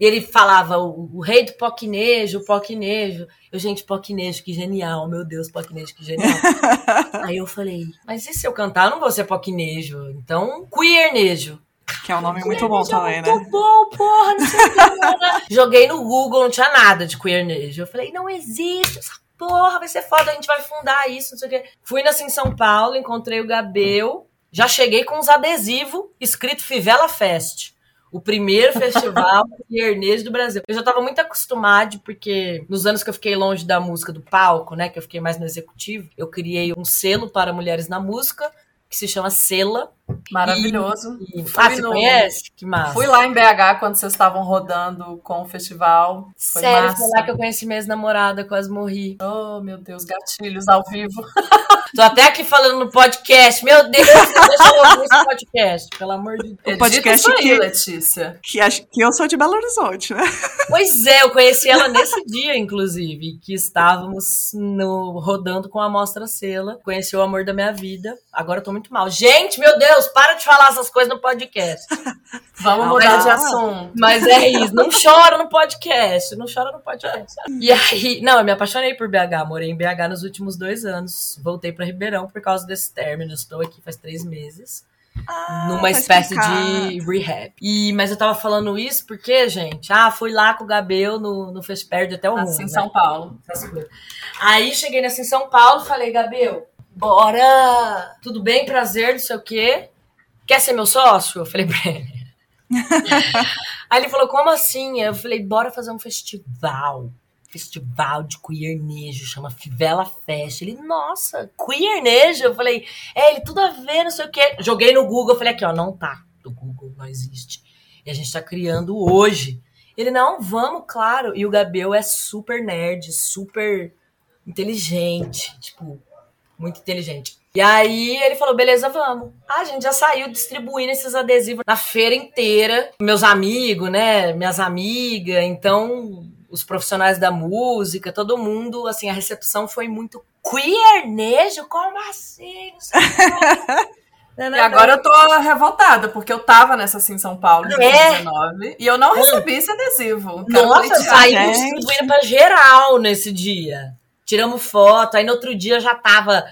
E ele falava o, o rei do poquinejo, o poquinejo. Eu, gente, poquinejo, que genial, meu Deus, poquinejo, que genial. Aí eu falei, mas e se eu cantar, eu não vou ser poquinejo. Então, queernejo. Que é um nome muito bom também, né? Muito bom, porra, não sei o? Joguei no Google, não tinha nada de queernejo. Eu falei, não existe essa porra, vai ser foda, a gente vai fundar isso, não sei o que. Fui nasci em São Paulo, encontrei o Gabel. Já cheguei com uns adesivos escrito Fivela Fest. O primeiro festival queernejo do Brasil. Eu já tava muito acostumada, porque nos anos que eu fiquei longe da música do palco, né, que eu fiquei mais no executivo, eu criei um selo para mulheres na música, que se chama Sela. Maravilhoso. E... Fui Ah, você no- conhece? Que massa. Fui lá em BH quando vocês estavam rodando com o festival. Foi Sério, massa. foi lá que eu conheci minha ex-namorada, quase morri. Oh, meu Deus, gatilhos ao vivo. Tô até aqui falando no podcast. Meu Deus, deixa eu ouvir esse podcast, pelo amor de Deus. Edita podcast aí, que- Letícia. Que, acho- que eu sou de Belo Horizonte, né? Pois é, eu conheci ela nesse dia, inclusive, que estávamos no, rodando com a Mostra Sela. Conheci o amor da minha vida. Agora eu tô muito mal. Gente, meu Deus, Deus, para de falar essas coisas no podcast. Vamos Não, mudar mas- de assunto. Mas é isso, não chora no podcast, não chora no podcast. E aí, não, eu me apaixonei por BH, morei em BH nos últimos dois anos. Voltei pra Ribeirão por causa desse término, estou aqui faz três meses. Ah, numa espécie de rehab. E, mas eu tava falando isso porque, gente, ah, fui lá com o Gabel no, no Fez Perde até o mundo. Assim, em né? São Paulo. Aí cheguei nessa em São Paulo, falei, Gabel, bora! Tudo bem, prazer, não sei o quê. Quer ser meu sócio? Eu falei pra ele. Aí ele falou, como assim? Eu falei, bora fazer um festival. Festival de queernejo, chama Fivela Fest. Ele, nossa, queernejo? Eu falei, é, ele tudo a ver, não sei o quê. Joguei no Google, falei aqui, ó, não tá. Do Google não existe. E a gente tá criando hoje. Ele, não, vamos, claro. E o Gabel é super nerd, super inteligente, tipo, muito inteligente. E aí ele falou, beleza, vamos. Ah, a gente já saiu distribuindo esses adesivos na feira inteira. Meus amigos, né, minhas amigas, então os profissionais da música, todo mundo, assim, a recepção foi muito queernejo, como assim? Não não, E agora eu tô revoltada, porque eu tava nessa assim em São Paulo em É. 2019 e eu não recebi esse adesivo. Nossa, gente. distribuindo pra geral nesse dia. Tiramos foto, aí no outro dia já tava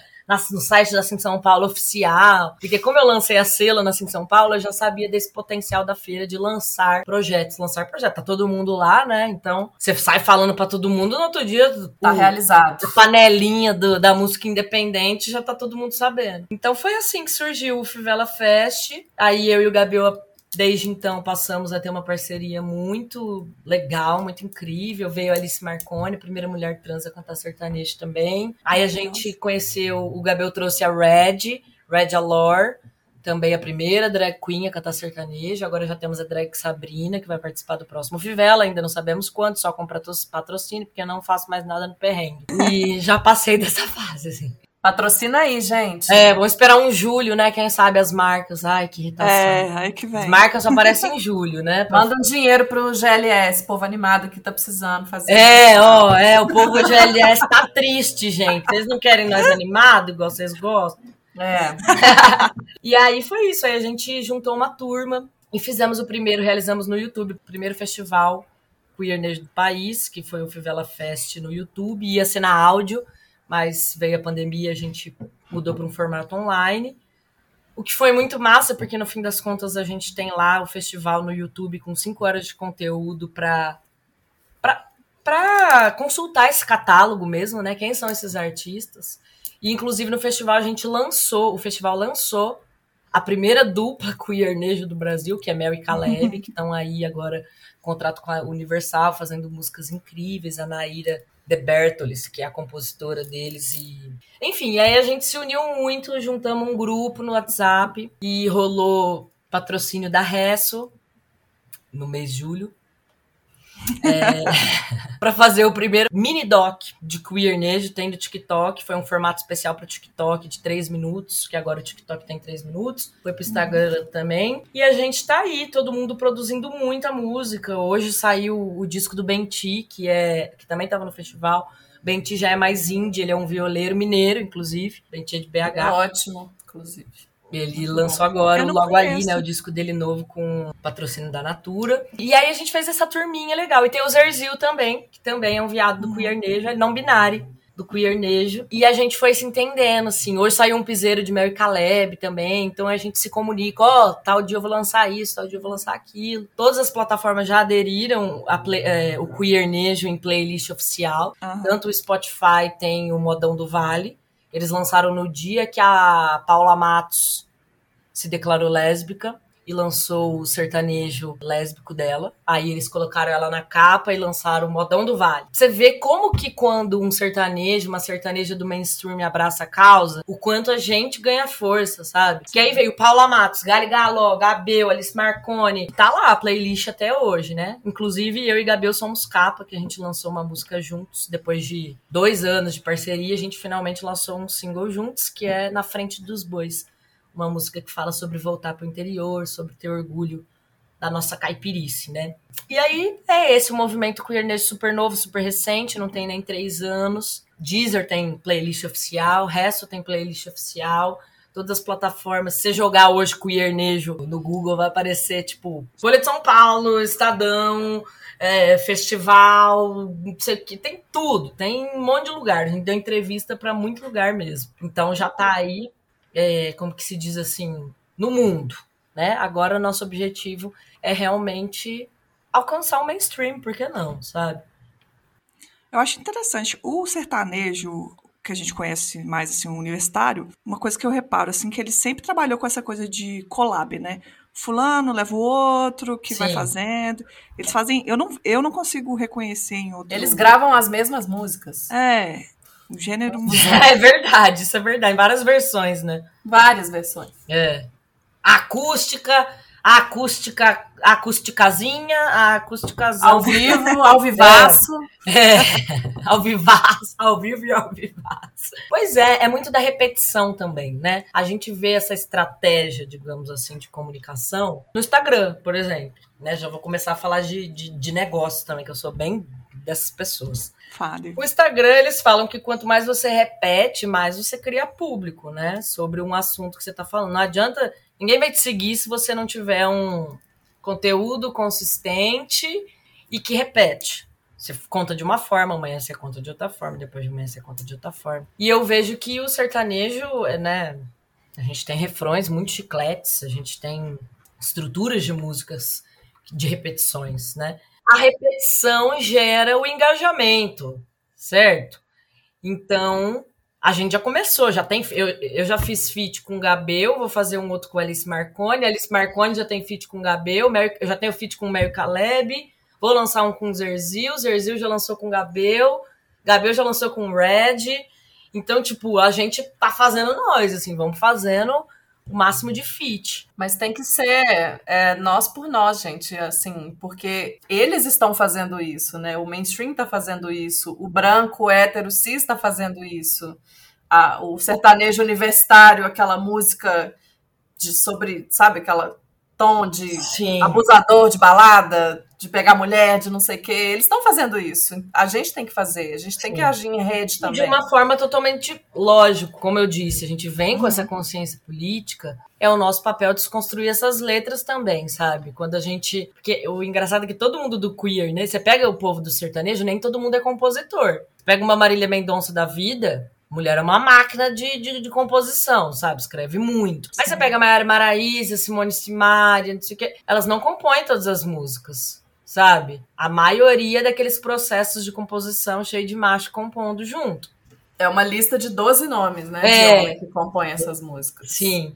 no site da Sim São Paulo oficial. Porque como eu lancei a selo na Sim São Paulo, eu já sabia desse potencial da feira de lançar projetos, lançar projetos. Tá todo mundo lá, né? Então, você sai falando pra todo mundo, no outro dia Tá o- realizado. a panelinha do- da música independente já tá todo mundo sabendo. Então foi assim que surgiu o Fivela Fest. Aí eu e o Gabriel, desde então, passamos a ter uma parceria muito legal, muito incrível. Veio a Alice Marconi, primeira mulher trans a cantar sertanejo também. Aí a gente conheceu, o Gabriel trouxe a Red, Red Alor. Também a primeira drag queen a cantar sertanejo. Agora já temos a drag Sabrina, que vai participar do próximo Fivela. Ainda não sabemos quanto, só com patro- patrocínio, porque eu não faço mais nada no perrengue. E já passei dessa fase, assim. Patrocina aí, gente. É, vamos esperar um julho, né? Quem sabe as marcas. Ai, que irritação. É, aí que As vem. marcas só aparecem em julho, né? Manda um dinheiro pro GLS, povo animado que tá precisando fazer. É, ó, é, o povo GLS tá triste, gente. Vocês não querem nós animados, igual vocês gostam? É. E aí foi isso, aí a gente juntou uma turma e fizemos o primeiro, realizamos no YouTube, o primeiro festival queer nerd do país, que foi o Fivela Fest no YouTube, ia ser na áudio, mas veio a pandemia, a gente mudou para um formato online. O que foi muito massa, porque no fim das contas a gente tem lá o festival no YouTube com cinco horas de conteúdo para para consultar esse catálogo mesmo, né? Quem são esses artistas? E inclusive no festival a gente lançou, o festival lançou a primeira dupla queernejo do Brasil, que é Mel e Caleb, que estão aí agora contrato com a Universal, fazendo músicas incríveis, a Naira De Bertolis, que é a compositora deles e enfim, aí a gente se uniu muito, juntamos um grupo no WhatsApp e rolou patrocínio da Resso no mês de julho. É, para fazer o primeiro mini doc de queernejo, tem no TikTok. Foi um formato especial para o TikTok de 3 minutos, que agora o TikTok tem 3 minutos. Foi pro Instagram também. E a gente tá aí, todo mundo produzindo muita música. Hoje saiu o disco do Benti, que é que também tava no festival. Benti já é mais indie, ele é um violeiro mineiro, inclusive. Benti é de BH. ótimo, inclusive. Ele lançou agora, logo ali, conheço. né, o disco dele novo com patrocínio da Natura. E aí a gente fez essa turminha legal. E tem o Zerzil também, que também é um viado do queernejo, é não binário do queernejo. E a gente foi se entendendo, assim. Hoje saiu um piseiro de Mel e Caleb também, então a gente se comunica, ó, tal dia eu vou lançar isso, tal dia eu vou lançar aquilo. Todas as plataformas já aderiram a play- é, o queernejo em playlist oficial. Aham. Tanto o Spotify tem o Modão do Vale. Eles lançaram no dia que a Paula Matos se declarou lésbica e lançou o sertanejo lésbico dela. Aí eles colocaram ela na capa e lançaram o Modão do Vale. Você vê como que quando um sertanejo, uma sertaneja do mainstream abraça a causa, o quanto a gente ganha força, sabe? Que aí veio Paula Matos, Gali Galó, Gabel, Alice Marconi. Tá lá a playlist até hoje, né? Inclusive eu e Gabel somos capa, que a gente lançou uma música juntos. Depois de dois anos de parceria, a gente finalmente lançou um single juntos, que é Na Frente dos Bois uma música que fala sobre voltar para o interior, sobre ter orgulho da nossa caipirice, né? E aí é esse o movimento queernejo super novo, super recente, não tem nem três anos. Deezer tem playlist oficial, Resto tem playlist oficial. todas as plataformas. Se você jogar hoje Queernejo no Google, vai aparecer, tipo, Folha de São Paulo, Estadão, é, festival, não sei o que, tem tudo, tem um monte de lugar. A gente deu entrevista para muito lugar mesmo. Então já tá aí, é, como que se diz assim, no mundo, né? Agora nosso objetivo é realmente alcançar o mainstream, por que não, sabe? Eu acho interessante. O sertanejo, que a gente conhece mais assim, o universitário, uma coisa que eu reparo, assim, que ele sempre trabalhou com essa coisa de collab, né? Fulano leva o outro, que Sim. vai fazendo. Eles fazem. Eu não, eu não consigo reconhecer em outro. Eles gravam as mesmas músicas. É. O gênero É verdade, isso é verdade. Várias versões, né? Várias versões. É. Acústica, a acústica, a acústicazinha, a acústicazinha. Ao vivo, ao vivaço. É, é, ao vivaço, ao vivo e ao vivaço. Pois é, é muito da repetição também, né? A gente vê essa estratégia, digamos assim, de comunicação no Instagram, por exemplo. Né? Já vou começar a falar de, de, de negócio também, que eu sou bem dessas pessoas. Fale. O Instagram, eles falam que quanto mais você repete, mais você cria público, né? Sobre um assunto que você tá falando. Não adianta Ninguém vai te seguir se você não tiver um conteúdo consistente e que repete. Você conta de uma forma, amanhã você conta de outra forma, depois de amanhã você conta de outra forma. E eu vejo que o sertanejo, né? A gente tem refrões muito chicletes, a gente tem estruturas de músicas de repetições, né? A repetição gera o engajamento, certo? Então, a gente já começou, já tem. Eu, eu já fiz feat com o Gabel, vou fazer um outro com a Alice Marconi. A Alice Marconi já tem feat com o Gabel, eu já tenho feat com o Mary Caleb. Vou lançar um com o Zerzil, Zerzil já lançou com o Gabel, Gabel já lançou com o Red. Então, tipo, a gente tá fazendo nós, assim, vamos fazendo o máximo de fit. Mas tem que ser é, nós por nós, gente, assim, porque eles estão fazendo isso, né? O mainstream tá fazendo isso, o branco, o hétero, cis tá fazendo isso. A, o sertanejo universitário, aquela música de sobre, sabe, aquela tom de Sim. abusador de balada, de pegar mulher, de não sei o quê. Eles estão fazendo isso. A gente tem que fazer, a gente tem Sim. que agir em rede também. E de uma forma totalmente lógico, como eu disse, a gente vem uhum. com essa consciência política, é o nosso papel desconstruir essas letras também, sabe? Quando a gente. Porque o engraçado é que todo mundo do queer, né? Você pega o povo do sertanejo, nem todo mundo é compositor. Você pega uma Marília Mendonça da vida, Mulher é uma máquina de, de, de, composição, sabe? Escreve muito. Sim. Aí você pega a Maiara Maraíza, Simone Simaria, não sei o quê. Elas não compõem todas as músicas, sabe? A maioria daqueles processos de composição cheio de macho compondo junto. É uma lista de 12 nomes, né? É. De homem que compõem essas músicas. Sim.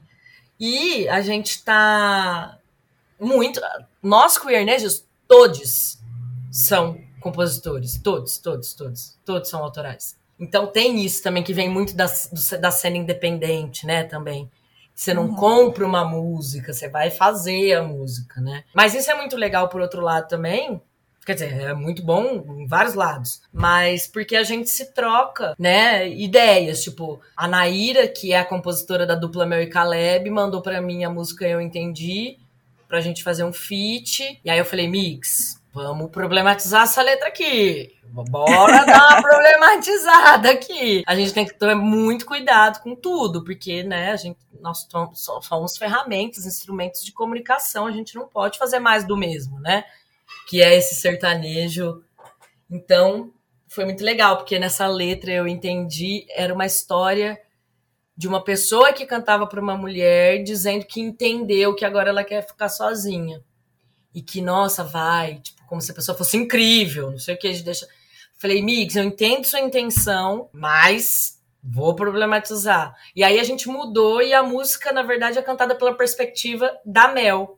E a gente tá muito. Nós queernejos, todos são compositores. Todos, todos, todos. Todos são autorais. Então tem isso também que vem muito da, da cena independente, né? Também. Você não uhum. compra uma música, você vai fazer a música, né? Mas isso é muito legal por outro lado também. Quer dizer, é muito bom em vários lados. Mas porque a gente se troca, né? Ideias. Tipo, a Naira, que é a compositora da dupla Mary Caleb, mandou para mim a música Eu Entendi, pra gente fazer um feat. E aí eu falei, Mix, vamos problematizar essa letra aqui. Bora dar uma problematizada aqui. A gente tem que ter muito cuidado com tudo, porque, né, a gente, nós somos ferramentas, instrumentos de comunicação, a gente não pode fazer mais do mesmo, né? Que é esse sertanejo. Então, foi muito legal, porque nessa letra eu entendi, era uma história de uma pessoa que cantava para uma mulher dizendo que entendeu que agora ela quer ficar sozinha. E que, nossa, vai, tipo, como se a pessoa fosse incrível, não sei o que, a gente deixa Falei, Mix, eu entendo sua intenção, mas vou problematizar. E aí a gente mudou e a música, na verdade, é cantada pela perspectiva da Mel.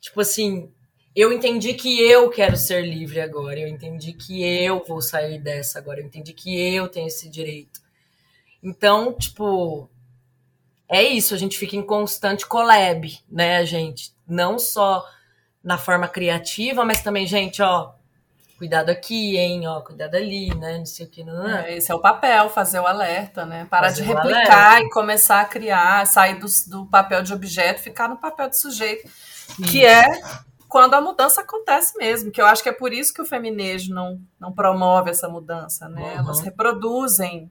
Tipo assim, eu entendi que eu quero ser livre agora, eu entendi que eu vou sair dessa agora, eu entendi que eu tenho esse direito. Então, tipo, é isso, a gente fica em constante collab, né, gente? Não só na forma criativa, mas também, gente, ó, cuidado aqui, hein, ó, cuidado ali, né, não sei o que, não, é. Esse é o papel, fazer o alerta, né, parar fazer de replicar e começar a criar, sair do, do papel de objeto, ficar no papel de sujeito, Sim. que é quando a mudança acontece mesmo, que eu acho que é por isso que o feminejo não, não promove essa mudança, né, uhum. elas reproduzem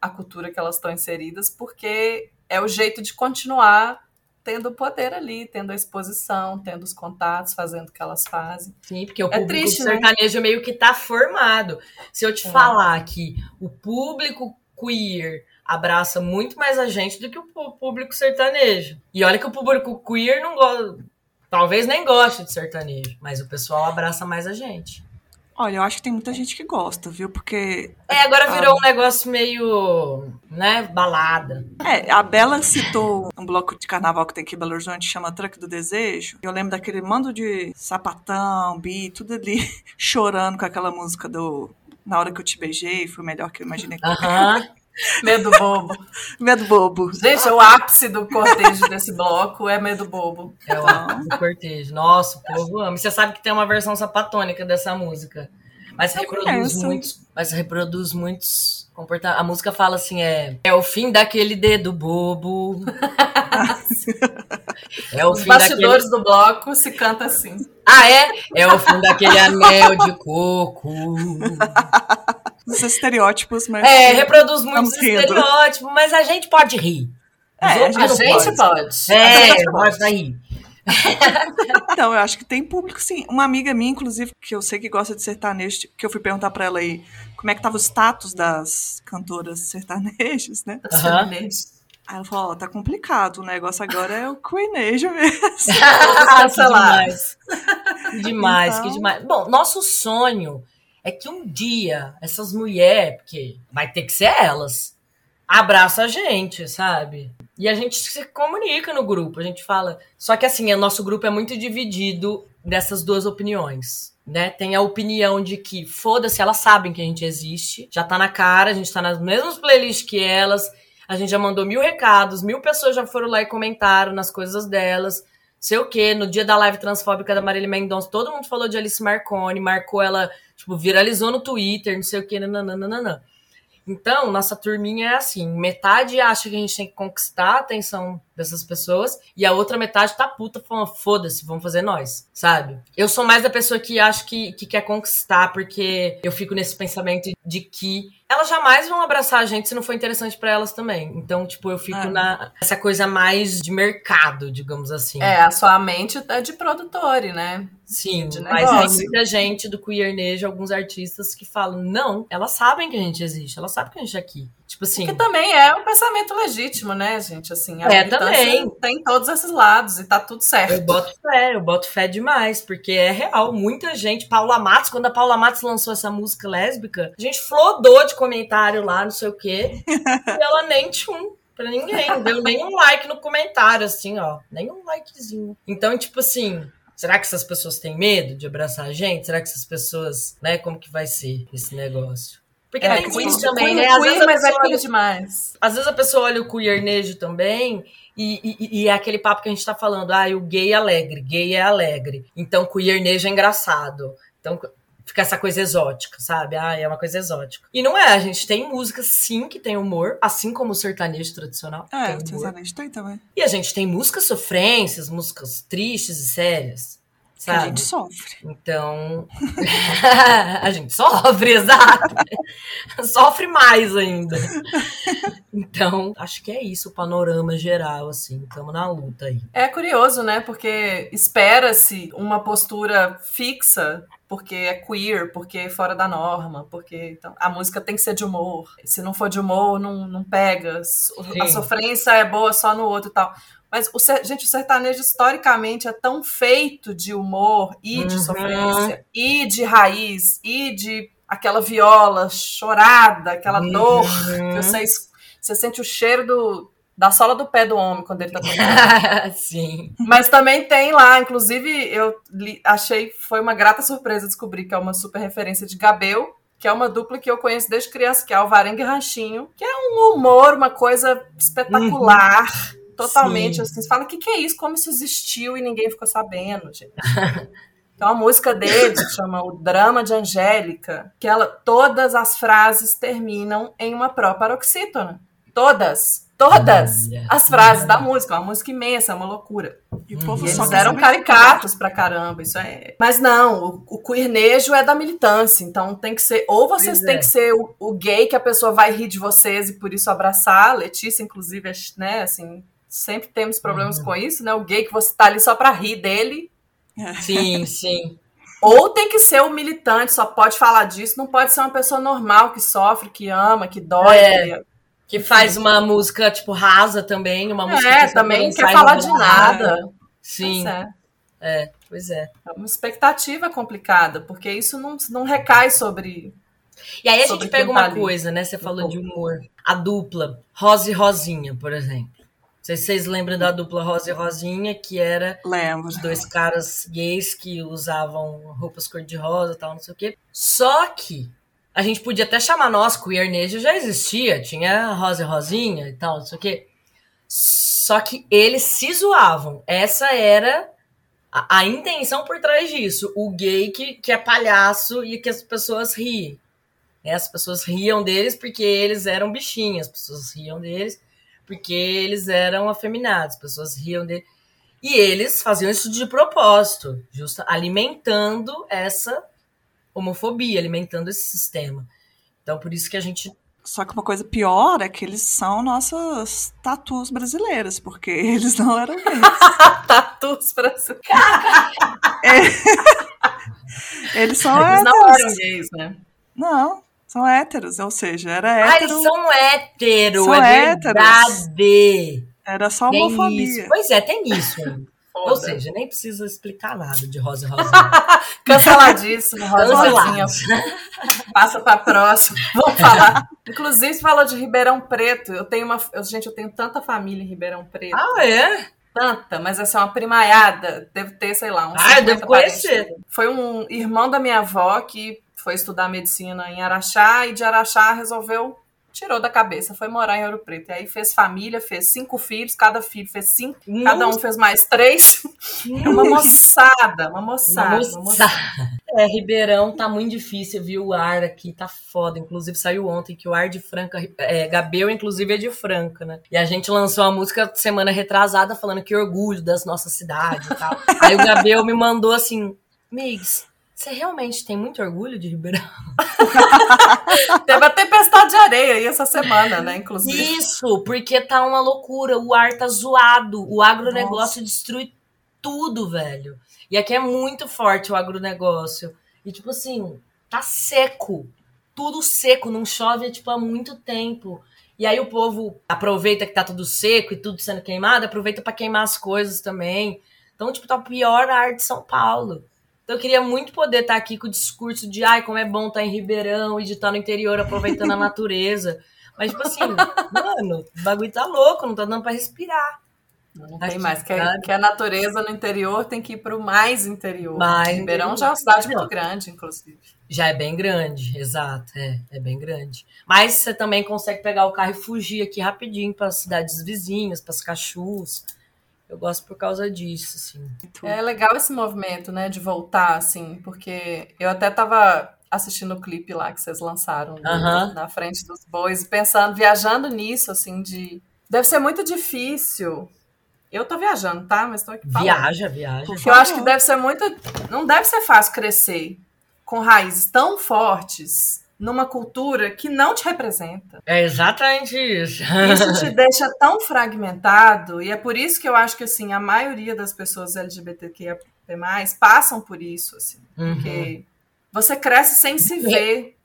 a cultura que elas estão inseridas, porque é o jeito de continuar tendo o poder ali, tendo a exposição, tendo os contatos, fazendo o que elas fazem. Sim, porque o é público triste, né? sertanejo né? meio que tá formado. Se eu te é. falar que o público queer abraça muito mais a gente do que o público sertanejo. E olha que o público queer não gosta, talvez nem goste de sertanejo, mas o pessoal abraça mais a gente. Olha, eu acho que tem muita gente que gosta, viu? Porque. É, agora virou a... um negócio meio. né? Balada. É, a Bela citou um bloco de carnaval que tem aqui em Belo Horizonte, chama Truck do Desejo. Eu lembro daquele mando de sapatão, bi, tudo ali, chorando com aquela música do. Na hora que eu te beijei, foi melhor que eu imaginei. Aham. Medo bobo. medo bobo. Gente, o ápice do cortejo desse bloco é medo bobo. É o ápice do cortejo. Nossa, o povo ama. você sabe que tem uma versão sapatônica dessa música. Mas Eu reproduz conheço. muitos. Mas reproduz muitos comportamentos. A música fala assim: é, é o fim daquele dedo bobo. é o Os fim bastidores daquele... do bloco se canta assim. Ah, é? É o fim daquele anel de coco. Os estereótipos, mas. É, reproduz muitos estereótipos, mas a gente pode rir. É, a gente, a gente pode. pode. É, pode rir. então, eu acho que tem público, sim. Uma amiga minha, inclusive, que eu sei que gosta de sertanejo, que eu fui perguntar para ela aí como é que tava o status das cantoras sertanejas, né? Uhum. Aí ela falou, ó, oh, tá complicado, o negócio agora é o queenejo mesmo. ah, que demais. demais, então... que demais. Bom, nosso sonho é que um dia essas mulheres, porque vai ter que ser elas, abraça a gente, sabe? E a gente se comunica no grupo, a gente fala. Só que assim, o nosso grupo é muito dividido dessas duas opiniões. Né? Tem a opinião de que, foda-se, elas sabem que a gente existe, já tá na cara, a gente tá nas mesmas playlists que elas, a gente já mandou mil recados, mil pessoas já foram lá e comentaram nas coisas delas, sei o quê. No dia da live transfóbica da Marília Mendonça, todo mundo falou de Alice Marconi, marcou ela Tipo, viralizou no Twitter, não sei o que, nananana. Então, nossa turminha é assim: metade acha que a gente tem que conquistar a atenção dessas pessoas, e a outra metade tá puta falando, foda-se, vamos fazer nós, sabe? Eu sou mais da pessoa que acho que, que quer conquistar, porque eu fico nesse pensamento de que elas jamais vão abraçar a gente se não for interessante para elas também. Então, tipo, eu fico é. na essa coisa mais de mercado, digamos assim. É, a sua mente é de produtor, né? Sim, mas tem muita gente do queernejo, alguns artistas que falam, não, elas sabem que a gente existe, elas sabem que a gente é aqui. Tipo assim. Que também é um pensamento legítimo, né, gente? Assim, é, também. tem todos esses lados e tá tudo certo. Eu boto fé, eu boto fé demais, porque é real. Muita gente, Paula Matos, quando a Paula Matos lançou essa música lésbica, a gente flodou de comentário lá, não sei o quê, e ela nem tchum pra ninguém, não deu nenhum like no comentário, assim, ó, nenhum likezinho. Então, tipo assim, Será que essas pessoas têm medo de abraçar a gente? Será que essas pessoas, né, como que vai ser esse negócio? Porque é, tem isso também, né? Às vezes mas é olha, demais. Às vezes a pessoa olha o queernejo também e, e, e, é aquele papo que a gente tá falando, ah, o gay é alegre, gay é alegre. Então queernejo é engraçado. Então fica essa coisa exótica, sabe? Ah, é uma coisa exótica. E não é, a gente tem música sim que tem humor, assim como o sertanejo tradicional. É, o sertanejo tem também. E a gente tem músicas sofrências, músicas tristes e sérias. Sabe? a gente sofre. Então. a gente sofre, exato. sofre mais ainda. Então, acho que é isso o panorama geral, assim. Estamos na luta aí. É curioso, né? Porque espera-se uma postura fixa porque é queer, porque é fora da norma, porque então, a música tem que ser de humor. Se não for de humor, não, não pega. Sim. A sofrência é boa só no outro e tal. Mas, o, gente, o sertanejo historicamente é tão feito de humor e de uhum. sofrência, e de raiz, e de aquela viola chorada, aquela uhum. dor que você, você sente o cheiro do, da sola do pé do homem quando ele tá tocando. Sim. Mas também tem lá, inclusive, eu li, achei, foi uma grata surpresa descobrir que é uma super referência de Gabel, que é uma dupla que eu conheço desde criança, que é o Varengue Ranchinho, que é um humor, uma coisa espetacular. Uhum totalmente Sim. assim. Você fala, o que, que é isso? Como isso existiu e ninguém ficou sabendo, gente? Então a música dele chama O Drama de Angélica, que ela todas as frases terminam em uma pró-paroxítona. todas, todas as frases da música. Uma música imensa, uma loucura. E o povo E só eles quer eram saber caricatos pra caramba, isso é. Mas não, o, o queernejo é da militância, então tem que ser. Ou vocês têm é. que ser o, o gay que a pessoa vai rir de vocês e por isso abraçar. Letícia, inclusive, é, né, assim, sempre temos problemas Uhum. com isso, né? O gay que você tá ali só pra rir dele. Sim, sim. Ou tem que ser o militante, só pode falar disso, não pode ser uma pessoa normal que sofre, que ama, que dói. É. que- Que faz uma música, tipo, rasa também, uma música É, que também não quer sai falar de rádio. nada. Sim, Pois é. é, pois é. É uma expectativa complicada, porque isso não, não recai sobre. E aí a gente pega tá uma ali. coisa, né? Você falou de humor. A dupla Rosa e Rosinha, por exemplo. Não sei se vocês lembram da dupla Rosa e Rosinha, que era Lembro. os dois caras gays que usavam roupas cor-de-rosa e tal, não sei o quê. Só que a gente podia até chamar nós, queernejo já existia, tinha Rosa e Rosinha e tal, não sei o quê. Só que eles se zoavam. Essa era a, a intenção por trás disso. O gay que, que é palhaço e que as pessoas riem. né? As pessoas riam deles porque eles eram bichinhos, as pessoas riam deles porque eles eram afeminados, as pessoas riam deles. E eles faziam isso de propósito, justa, alimentando essa homofobia, alimentando esse sistema. Então, por isso que a gente. Só que uma coisa pior é que eles são nossas tatus brasileiras, porque eles não eram gays. Tatus pra Eles são Eles não eram gays, né? Não, são héteros, ou seja, era Ah, hétero, eles são hétero, São é héteros. verdade. era só Tem homofobia. isso. Pois é, tem isso. Ou seja, nem precisa explicar nada de Rosa e Rosinha. Canceladíssimo, Rosinha. Cancelados. Passa pra próxima. Vamos falar. Inclusive, você falou de Ribeirão Preto. Eu tenho uma. eu- gente, eu tenho tanta família em Ribeirão Preto. Ah, é? Tanta, mas essa é uma primaiada. Deve ter, sei lá, uns Ah, eu 50 devo parentes. conhecer. Foi um irmão da minha avó que foi estudar medicina em Araxá e de Araxá resolveu. Tirou da cabeça, foi morar em Ouro Preto. E aí fez família, fez cinco filhos, cada filho fez cinco, cada um fez mais três. É uma moçada, uma moçada. Uma uma moça. É, Ribeirão tá muito difícil, viu? O ar aqui tá foda. Inclusive saiu ontem que o ar de Franca, é, Gabel, inclusive, é de Franca, né? E a gente lançou uma música semana retrasada falando que orgulho das nossas cidades e tal. Aí o Gabel me mandou assim: Migs, você realmente tem muito orgulho de Ribeirão? Teve a tempestade de areia aí essa semana, né? Inclusive. Isso, porque tá uma loucura. O ar tá zoado. O agronegócio destrui tudo, velho. E aqui é muito forte o agronegócio. E, tipo assim, tá seco. Tudo seco, não chove tipo, há muito tempo. E aí o povo aproveita que tá tudo seco e tudo sendo queimado, aproveita pra queimar as coisas também. Então, tipo, tá pior a arte de São Paulo. Então eu queria muito poder estar aqui com o discurso de ai, como é bom estar em Ribeirão e de estar no interior aproveitando a natureza. Mas, tipo assim, mano, o bagulho tá louco, não tá dando pra respirar. Não tem mais. Que, sabe? que a natureza no interior tem que ir para o mais interior. Mais Ribeirão já é uma cidade muito grande, inclusive. Já é bem grande, exato, é, é bem grande. Mas você também consegue pegar o carro e fugir aqui rapidinho para cidades vizinhas, para as cachus. Eu gosto por causa disso, assim. É legal esse movimento, né, de voltar, assim, porque eu até tava assistindo o clipe lá que vocês lançaram Aham. na frente dos bois, pensando, viajando nisso, assim, de. Deve ser muito difícil. Eu tô viajando, tá? Mas tô aqui falando. Viaja, viaja. Por Eu acho que deve ser muito. Não deve ser fácil crescer com raízes tão fortes numa cultura que não te representa. É exatamente isso. Isso te deixa tão fragmentado, e é por isso que eu acho que assim, a maioria das pessoas LGBTQIA passam por isso, assim, Uhum. porque você cresce sem se ver.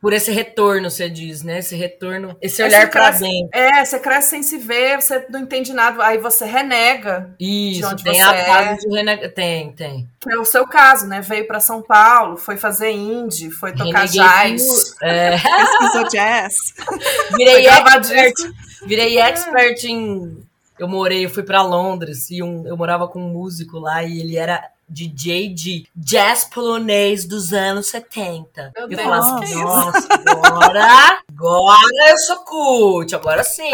Por esse retorno, você diz, né? Esse retorno, esse É, olhar pra cresce- dentro. É, você cresce sem se ver, você não entende nada, aí você renega. Isso, onde tem você a é. fase de renega... Tem, tem. Que é o seu caso, né? Veio pra São Paulo, foi fazer indie, foi tocar Reneguei jazz. por- É, Pesquisou jazz. virei expert, virei expert em... Eu morei, eu fui pra Londres e um, eu morava com um músico lá e ele era DJ de jazz polonês dos anos 70. Meu eu falava, assim, nossa, agora, agora eu sou cult, agora sim.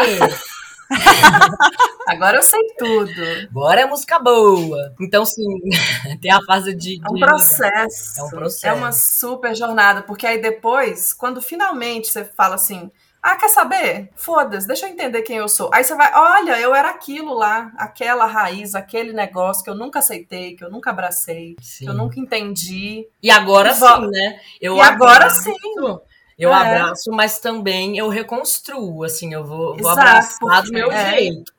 Agora eu sei tudo. Agora é música boa. Então, sim, tem a fase de. É um de- processo. É um processo. É uma super jornada, porque aí depois, quando finalmente você fala assim, Ah, quer saber? Foda-se, deixa eu entender quem eu sou. Aí você vai, olha, eu era aquilo lá, aquela raiz, aquele negócio que eu nunca aceitei, que eu nunca abracei, sim. que eu nunca entendi. E agora e sim, né? Eu e agora sim. Eu é. abraço, mas também eu reconstruo, assim, eu vou, vou abraçar do meu é. jeito.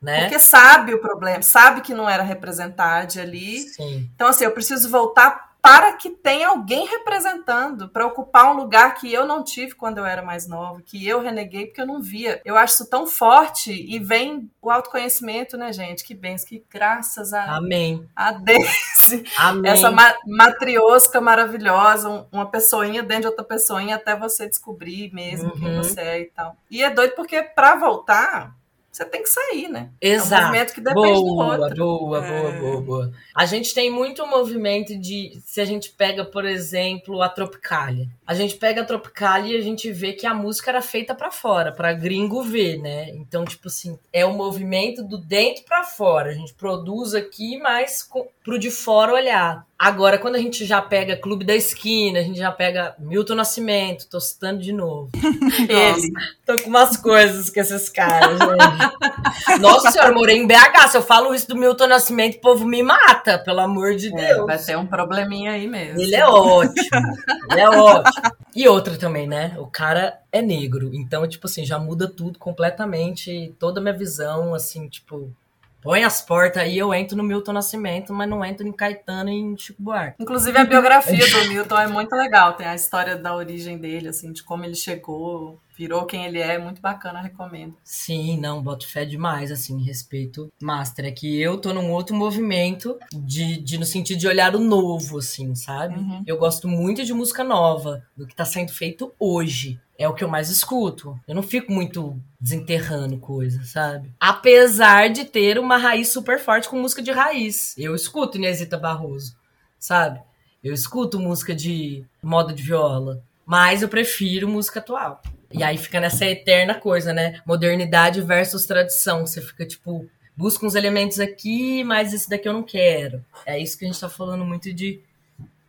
Né? Porque sabe o problema, sabe que não era representante ali. Sim. Então, assim, eu preciso voltar para que tenha alguém representando, para ocupar um lugar que eu não tive quando eu era mais nova, que eu reneguei porque eu não via. Eu acho isso tão forte e vem o autoconhecimento, né, gente? Que bens, que graças a, Amém. a Deus, Amém. essa ma matriosca maravilhosa, uma pessoinha dentro de outra pessoinha até você descobrir mesmo uhum. quem você é e tal. E é doido porque para voltar, você tem que sair, né? Exato. É um movimento que depende boa, do outro. Boa, é. boa, boa, boa. A gente tem muito movimento de. Se a gente pega, por exemplo, a Tropicalia. A gente pega a Tropicalia e a gente vê que a música era feita para fora, para gringo ver, né? Então, tipo assim, é o movimento do dentro para fora. A gente produz aqui, mas pro de fora olhar. Agora, quando a gente já pega Clube da Esquina, a gente já pega Milton Nascimento, tô citando de novo. Ele. Tô com umas coisas com esses caras, gente. Nossa senhora, morei em BH. Se eu falo isso do Milton Nascimento, o povo me mata, pelo amor de é, Deus. Vai ter um probleminha aí mesmo. Ele é ótimo. Ele é ótimo. E outra também, né? O cara é negro. Então, tipo assim, já muda tudo completamente. Toda a minha visão, assim, tipo, põe as portas aí, eu entro no Milton Nascimento, mas não entro em Caetano e em Chico Buarque. Inclusive a biografia do Milton é muito legal, tem a história da origem dele, assim, de como ele chegou, virou quem ele é, muito bacana, recomendo. Sim, não, boto fé demais, assim, respeito master. É que eu tô num outro movimento de, de no sentido de olhar o novo, assim, sabe? Uhum. Eu gosto muito de música nova, do que tá sendo feito hoje é o que eu mais escuto. Eu não fico muito desenterrando coisas, sabe? Apesar de ter uma raiz super forte com música de raiz. Eu escuto Inesita Barroso, sabe? Eu escuto música de moda de viola. Mas eu prefiro música atual. E aí fica nessa eterna coisa, né? Modernidade versus tradição. Você fica tipo, busca uns elementos aqui, mas esse daqui eu não quero. É isso que a gente tá falando muito de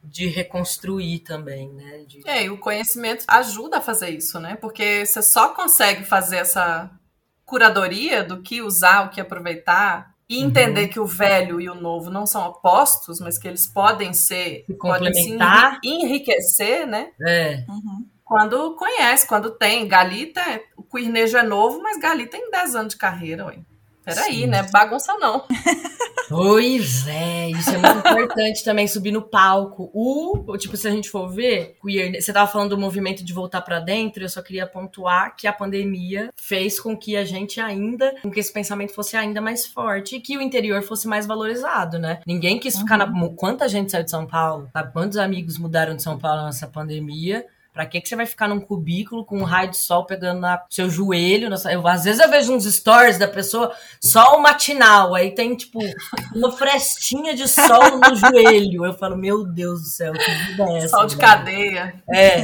de reconstruir também, né? De... É, e o conhecimento ajuda a fazer isso, né? Porque você só consegue fazer essa curadoria do que usar, o que aproveitar e uhum. entender uhum. que o velho e o novo não são opostos, mas que eles podem ser, se complementar, podem se enriquecer, né? É. Uhum. Quando conhece, quando tem. Galita, o Quirnejo é novo, mas Galita tem 10 anos de carreira, ué. Peraí, Sim. né? Bagunça não. Pois é, isso é muito importante também, subir no palco. O, tipo, se a gente for ver, queer, você tava falando do movimento de voltar para dentro, eu só queria pontuar que a pandemia fez com que a gente ainda, com que esse pensamento fosse ainda mais forte e que o interior fosse mais valorizado, né? Ninguém quis uhum. ficar na. Uhum. Quanta gente saiu de São Paulo? Sabe? Quantos amigos mudaram de São Paulo nessa pandemia? Pra que, que você vai ficar num cubículo com um raio de sol pegando no seu joelho? Eu, às vezes eu vejo uns stories da pessoa, sol matinal, aí tem, tipo, uma frestinha de sol no joelho. Eu falo, meu Deus do céu, que vida é essa? Sol de cadeia. É.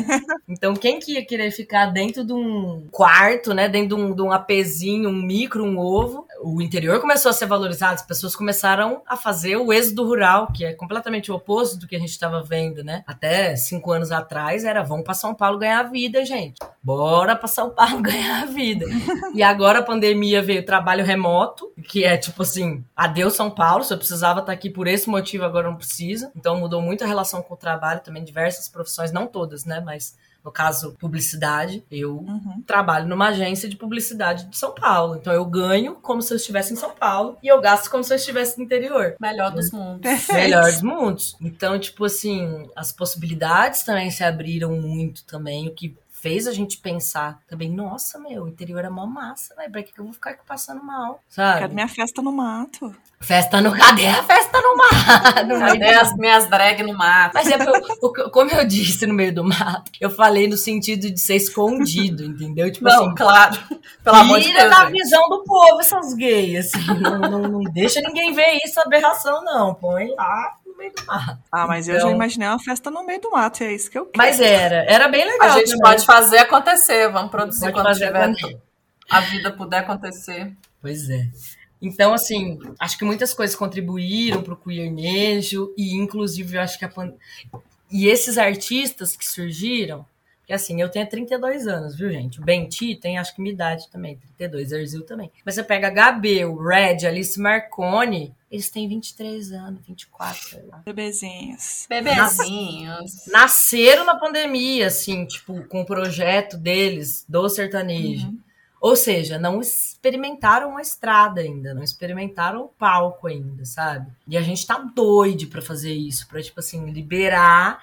Então, quem que ia querer ficar dentro de um quarto, né? Dentro de um, de um apezinho, um micro, um ovo? O interior começou a ser valorizado, as pessoas começaram a fazer o êxodo rural, que é completamente o oposto do que a gente estava vendo, né? Até cinco anos atrás era, vamos passar são Paulo ganhar vida, gente. Bora para São Paulo ganhar vida. E agora a pandemia veio trabalho remoto, que é tipo assim, adeus São Paulo, se eu precisava estar aqui por esse motivo, agora não precisa. Então mudou muito a relação com o trabalho, também diversas profissões, não todas, né, mas no caso, publicidade. Eu uhum. trabalho numa agência de publicidade de São Paulo. Então eu ganho como se eu estivesse em São Paulo e eu gasto como se eu estivesse no interior. Melhor dos mundos. Melhor dos mundos. Então, tipo assim, as possibilidades também se abriram muito também, o que fez a gente pensar também, nossa, meu, o interior é mó massa, né? Pra que, que eu vou ficar aqui passando mal? Sabe? Cadê minha festa no mato? Festa no. Cadê a festa no mato? Cadê as minhas drag no mato? Mas é, como eu disse no meio do mato, eu falei no sentido de ser escondido, entendeu? Tipo não, assim, claro. Pelo amor de Deus. da visão do povo essas gays, assim. Não, não, não deixa ninguém ver isso, aberração, não. Põe lá meio do mato. Ah, mas então... eu já então imaginei uma festa no meio do mato, é isso que eu quero. Mas era, era bem legal. A gente também. pode fazer acontecer, vamos produzir quando tiver a vida puder acontecer. Pois é. Então, assim, acho que muitas coisas contribuíram para o queernejo e, inclusive, eu acho que a... E esses artistas que surgiram, Porque assim, eu tenho 32 anos, viu, gente? O Benti tem acho que minha idade também, 32, Erzil também. Mas você pega HB, o Red, Alice Marconi, eles têm 23 anos, 24, sei lá. Bebezinhos. Bebezinhos. Nasceram na pandemia, assim, tipo, com o projeto deles, do sertanejo. Uhum. Ou seja, não experimentaram a estrada ainda, não experimentaram o palco ainda, sabe? E a gente tá doido pra fazer isso, pra, tipo assim, liberar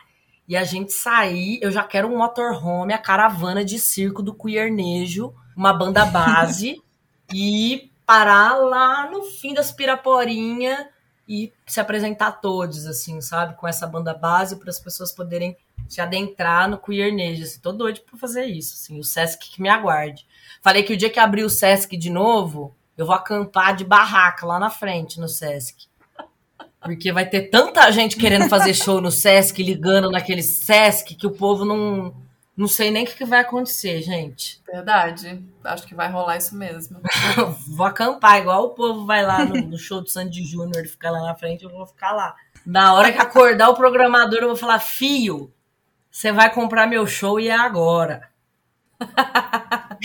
e a gente sair. Eu já quero um motorhome, a caravana de circo do Queernejo, uma banda base, e parar lá no fim das Piraporinha e se apresentar a todos, assim, sabe? Com essa banda base, para as pessoas poderem se adentrar no Queernejo. Assim, tô doido pra fazer isso, assim, o Sesc que me aguarde. Falei que o dia que abrir o Sesc de novo, eu vou acampar de barraca lá na frente no Sesc. Porque vai ter tanta gente querendo fazer show no Sesc, ligando naquele Sesc, que o povo não. Não sei nem o que vai acontecer, gente. Verdade. Acho que vai rolar isso mesmo. vou acampar, igual o povo vai lá no, no show do Sandy Júnior, ficar lá na frente, eu vou ficar lá. Na hora que acordar o programador, eu vou falar: Fio, você vai comprar meu show e é agora.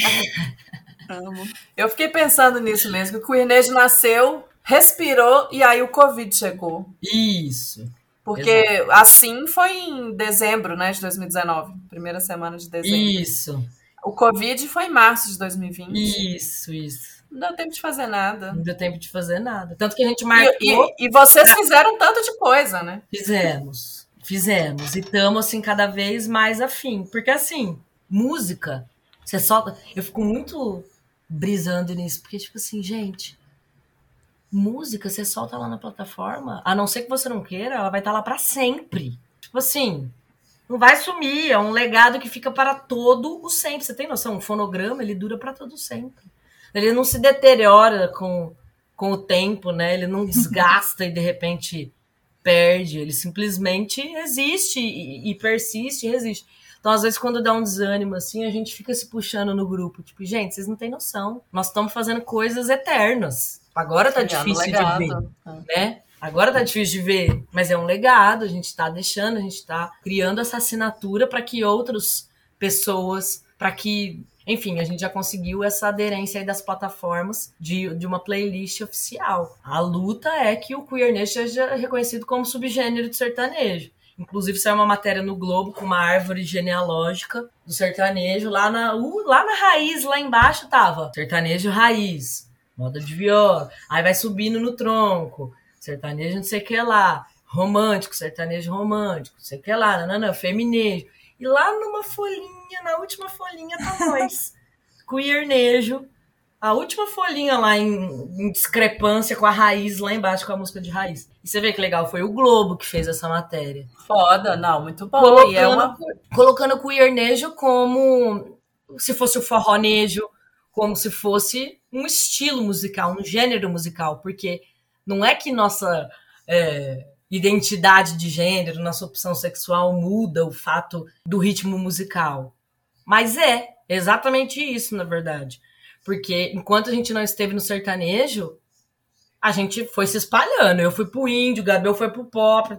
Amo. Eu fiquei pensando nisso mesmo, que o Quirnejo nasceu respirou e aí o Covid chegou. Isso. Porque Exato. assim foi em dezembro, né, de 2019, primeira semana de dezembro. Isso. O Covid foi em março de 2020. Isso, isso. Não deu tempo de fazer nada. Não deu tempo de fazer nada. Tanto que a gente marcou. E, e, e vocês fizeram tanto de coisa, né? Fizemos. Fizemos. E estamos, assim, cada vez mais afim. Porque, assim, música, você solta. Eu fico muito brisando nisso. Porque, tipo assim, gente, música você solta lá na plataforma, a não ser que você não queira, ela vai estar tá lá para sempre. Tipo assim, não vai sumir, é um legado que fica para todo o sempre. Você tem noção? Um fonograma, ele dura para todo sempre. Ele não se deteriora com, com o tempo, né? Ele não desgasta e de repente perde. Ele simplesmente existe e, e persiste e resiste. Então, às vezes, quando dá um desânimo assim, a gente fica se puxando no grupo. Tipo, gente, vocês não têm noção. Nós estamos fazendo coisas eternas. Agora tá difícil de ver, né? Agora tá difícil de ver, mas é um legado, a gente tá deixando, a gente tá criando essa assinatura para que outras pessoas, para que, enfim, a gente já conseguiu essa aderência aí das plataformas de, de uma playlist oficial. A luta é que o queerness seja reconhecido como subgênero de sertanejo. Inclusive, saiu uma matéria no Globo com uma árvore genealógica do sertanejo. Lá na, uh, lá na raiz, lá embaixo, tava sertanejo raiz moda de viola. Aí vai subindo no tronco, sertanejo não sei o que lá, romântico, sertanejo romântico, não sei o que lá, não, feminejo. E lá numa folhinha, na última folhinha tá nós, queernejo, a última folhinha lá em, em, discrepância com a raiz lá embaixo, com a música de raiz. E você vê que legal, foi o Globo que fez essa matéria. Foda, não, muito bom. Colocando, é uma... colocando o queernejo como se fosse o forronejo, como se fosse um estilo musical, um gênero musical, porque não é que nossa é, identidade de gênero, nossa opção sexual muda o fato do ritmo musical. Mas é exatamente isso, na verdade. Porque enquanto a gente não esteve no sertanejo, a gente foi se espalhando. Eu fui pro índio, o Gabriel foi pro pop,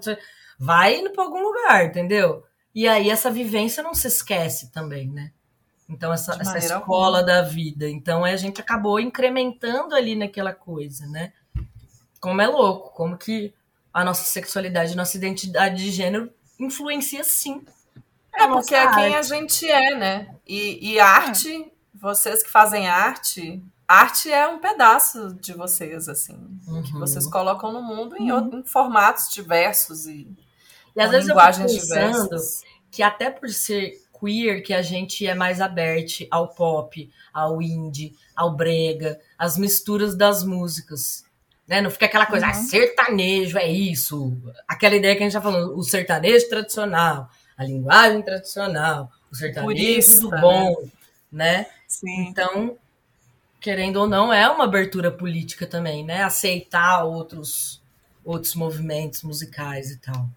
vai indo pra algum lugar, entendeu? E aí essa vivência não se esquece também, né? Então, essa, essa escola alguma. da vida. Então, a gente acabou incrementando ali naquela coisa, né? Como é louco, como que a nossa sexualidade, nossa identidade de gênero influencia sim. É, porque é quem a gente é, né? E, e arte, vocês que fazem arte, arte é um pedaço de vocês, assim, uhum. que vocês colocam no mundo em, uhum. em formatos diversos e, e às vezes linguagens eu diversas. Que até por ser queer que a gente é mais aberto ao pop, ao indie, ao brega, as misturas das músicas. Né? Não fica aquela coisa, ah, uhum. ah, sertanejo é isso. Aquela ideia que a gente já falou, o sertanejo tradicional, a linguagem tradicional, o sertanejo Purista, do bom, né? né? Sim. Então, querendo ou não, é uma abertura política também, né? Aceitar outros outros movimentos musicais e tal.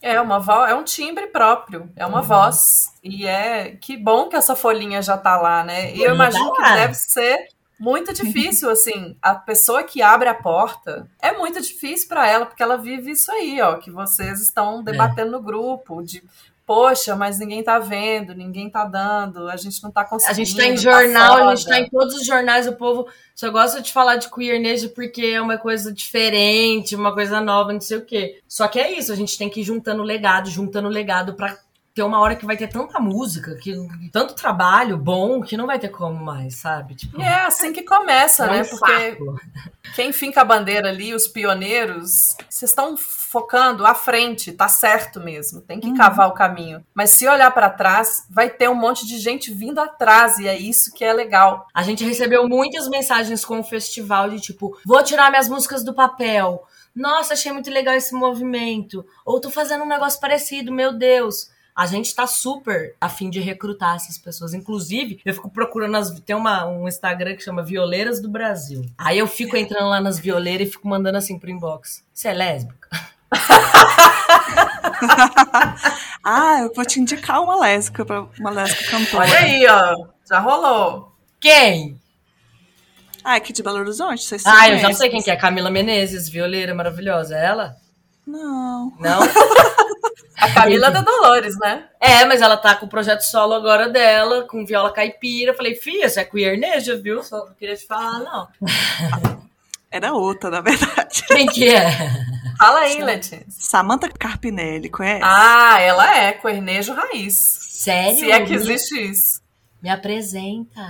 É uma é um timbre próprio, é uma uhum. voz. E é que bom que essa folhinha já tá lá, né? E eu imagino que deve ser muito difícil, assim, a pessoa que abre a porta é muito difícil para ela, porque ela vive isso aí, ó, que vocês estão é. debatendo é. no grupo, de poxa, mas ninguém tá vendo, ninguém tá dando, a gente não tá conseguindo. A gente tá em jornal, tá a gente tá em todos os jornais, o povo só gosta de falar de queerness porque é uma coisa diferente, uma coisa nova, não sei o quê. Só que é isso, a gente tem que ir juntando legado, juntando legado pra ter uma hora que vai ter tanta música, que tanto trabalho bom que não vai ter como mais, sabe? Tipo, é assim que começa, é né? Um Porque quem finca a bandeira ali, os pioneiros, vocês estão focando à frente, tá certo mesmo, tem que uhum. cavar o caminho. Mas se olhar para trás, vai ter um monte de gente vindo atrás e é isso que é legal. A gente recebeu muitas mensagens com o festival de tipo, vou tirar minhas músicas do papel. Nossa, achei muito legal esse movimento. Ou tô fazendo um negócio parecido, meu Deus a gente tá super a fim de recrutar essas pessoas. Inclusive, eu fico procurando as. Tem uma, um Instagram que chama Violeiras do Brasil. Aí eu fico entrando lá nas violeiras e fico mandando assim pro inbox. Você é lésbica? ah, eu vou te indicar uma lésbica, uma lésbica cantora. Olha aí, ó. Já rolou. Quem? Ah, é aqui de Belo Horizonte, vocês Ah, eu já sei quem que é. Camila Menezes, violeira maravilhosa. É ela? Não. Não? A Camila da Dolores, né? É, mas ela tá com o projeto solo agora dela, com viola caipira. Falei, filha, você é queerneja, viu? Só queria te falar, não. Era outra, na verdade. Quem que é? Fala aí, Letícia. Samantha Carpinelli, conhece? Ah, ela é queernejo raiz. Sério? Se é que existe isso. Me apresenta.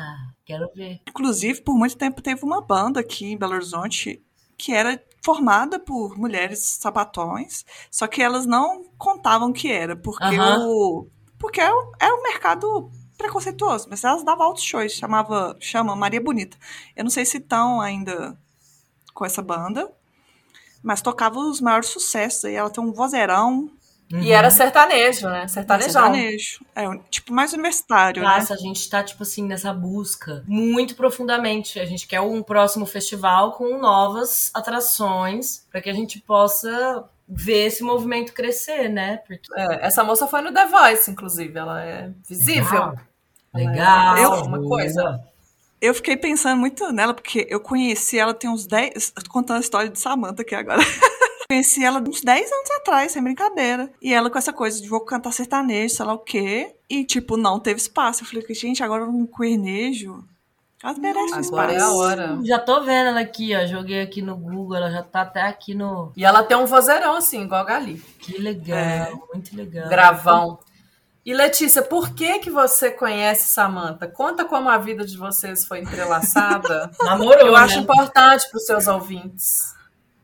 Quero ver. Inclusive, por muito tempo teve uma banda aqui em Belo Horizonte que era formada por mulheres sapatões, só que elas não contavam que era, porque uhum. o porque é, é um mercado preconceituoso, mas elas davam altos shows, chamava chama Maria Bonita. Eu não sei se estão ainda com essa banda, mas tocava os maiores sucessos. E ela tem um vozeirão, Uhum. E era sertanejo, né? Sertanejão. Sertanejo. É, tipo, mais universitário, Nossa, né? a gente tá, tipo assim, nessa busca muito profundamente. A gente quer um próximo festival com novas atrações para que a gente possa ver esse movimento crescer, né? Porque... É, essa moça foi no The Voice, inclusive. Ela é visível. Legal. Legal. É uma coisa. Eu fiquei pensando muito nela, porque eu conheci ela tem uns 10. Contando a história de Samantha aqui agora. Conheci ela uns 10 anos atrás, sem brincadeira. E ela com essa coisa de vou cantar sertanejo, sei lá o quê. E, tipo, não teve espaço. Eu falei, gente, agora um cuernejo. Ela merece um Agora é a hora. Já tô vendo ela aqui, ó. Joguei aqui no Google, ela já tá até aqui no. E ela tem um vozeirão assim, igual a Gali. Que legal, é. muito legal. Gravão. E Letícia, por que que você conhece Samantha? Conta como a vida de vocês foi entrelaçada. Namorou, Eu né? acho importante para os seus ouvintes.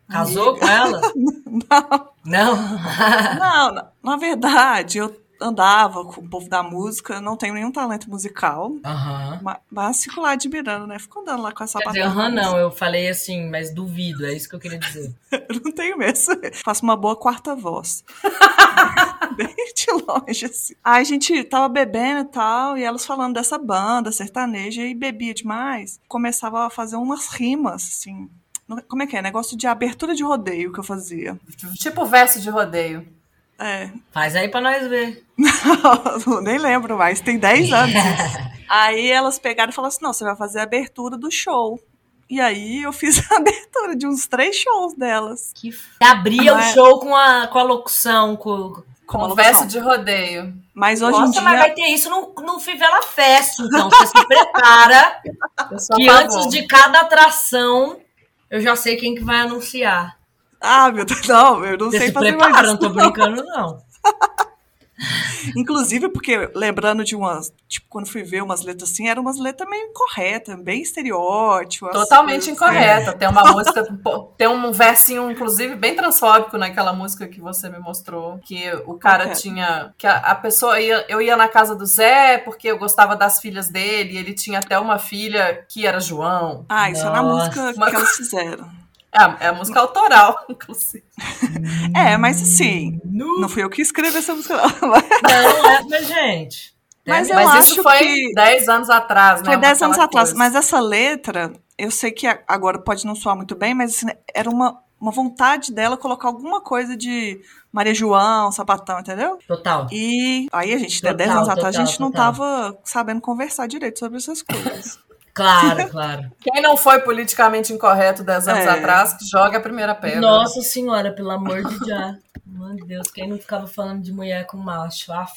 Casou com ela? Não. Não? não, na verdade, eu andava com o povo da música, não tenho nenhum talento musical. Aham. Mas, fico lá admirando, né? Fico andando lá com essa Quer aham, não, eu falei assim, mas duvido, é isso que eu queria dizer. eu não tenho mesmo. Faço uma boa quarta voz. Bem de longe, assim. Aí a gente tava bebendo e tal, e elas falando dessa banda sertaneja, e bebia demais. Começava a fazer umas rimas, assim, como é que é? Negócio de abertura de rodeio que eu fazia. Tipo verso de rodeio. É. Faz aí pra nós ver. Não, nem lembro mais, tem 10 anos. aí elas pegaram e falaram assim: não, você vai fazer a abertura do show. E aí eu fiz a abertura de uns três shows delas. Que f... Abria o show com a, com a locução, com, com o verso de rodeio. Mas hoje Nossa, em dia. mas vai ter isso no, no Fivela Fest, então você se prepara. que antes de cada atração eu já sei quem que vai anunciar. Ah, meu Deus, não, eu não Você sei se fazer prepara, mais. não tô brincando, não. Inclusive, porque lembrando de umas. Tipo, quando fui ver umas letras assim, eram umas letras meio incorretas, bem estereótipos. Totalmente incorreta. Tem uma música, tem um versinho, inclusive, bem transfóbico naquela música que você me mostrou. Que o cara okay. tinha. Que a, a, pessoa ia. Eu ia na casa do Zé porque eu gostava das filhas dele, e ele tinha até uma filha que era João. Ah, isso Nossa. é na música que elas fizeram. É, é a música autoral, inclusive. É, mas assim, no... não fui eu que escrevi essa música, não. Não, é, mas gente. Mas, mas acho isso foi que... 10 anos atrás, né? Foi 10 anos atrás, mas essa letra, eu sei que agora pode não soar muito bem, mas assim, era uma, uma vontade dela colocar alguma coisa de Maria João, Sapatão, entendeu? Total. E aí a gente, total, 10 anos total, atrás, a gente total. não tava sabendo conversar direito sobre essas coisas. Claro, claro. Quem não foi politicamente incorreto 10 anos é. atrás, que joga a primeira pedra. Nossa senhora, pelo amor de já. Meu Deus, quem não ficava falando de mulher com macho? Af.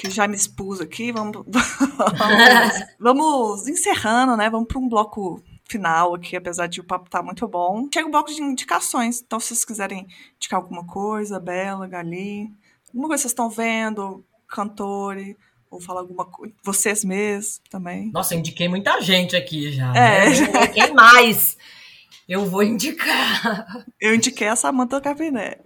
que já me expus aqui, vamos, vamos, vamos encerrando, né? Vamos para um bloco final aqui, apesar de o papo estar tá muito bom. Chega um bloco de indicações. Então, se vocês quiserem indicar alguma coisa, Bela, Gali, alguma coisa que vocês estão vendo, cantores, ou falar alguma coisa, vocês mesmos também. Nossa, eu indiquei muita gente aqui já. É. Né? Quem mais? Eu vou indicar. Eu indiquei a Samantha Cabinet.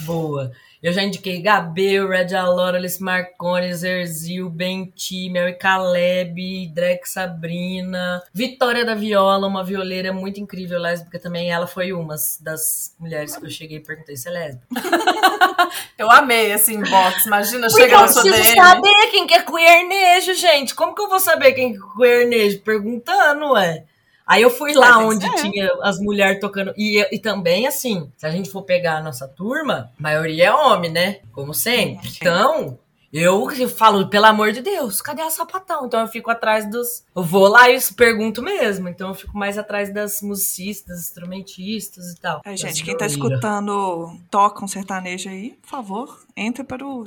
Boa. Eu já indiquei Gabriel, Red Alora, Alice Marcones, Erzil, Benti, Mary Caleb, Drex Sabrina, Vitória da Viola, uma violeira muito incrível, lésbica também. Ela foi uma das mulheres que eu cheguei e perguntei se é lésbica. eu amei esse inbox. Imagina chegar na sua DM. Eu preciso saber quem que é queernejo, gente. Como que eu vou saber quem que é queernejo? Perguntando, ué. Aí eu fui lá onde tinha as mulheres tocando. E, e também, assim, se a gente for pegar a nossa turma, a maioria é homem, né? Como sempre. Então, eu falo, pelo amor de Deus, cadê a sapatão? Então eu fico atrás dos. Eu vou lá e pergunto mesmo. Então eu fico mais atrás das musicistas, instrumentistas e tal. É, gente, quem tá escutando toca um sertanejo aí, por favor, entre para o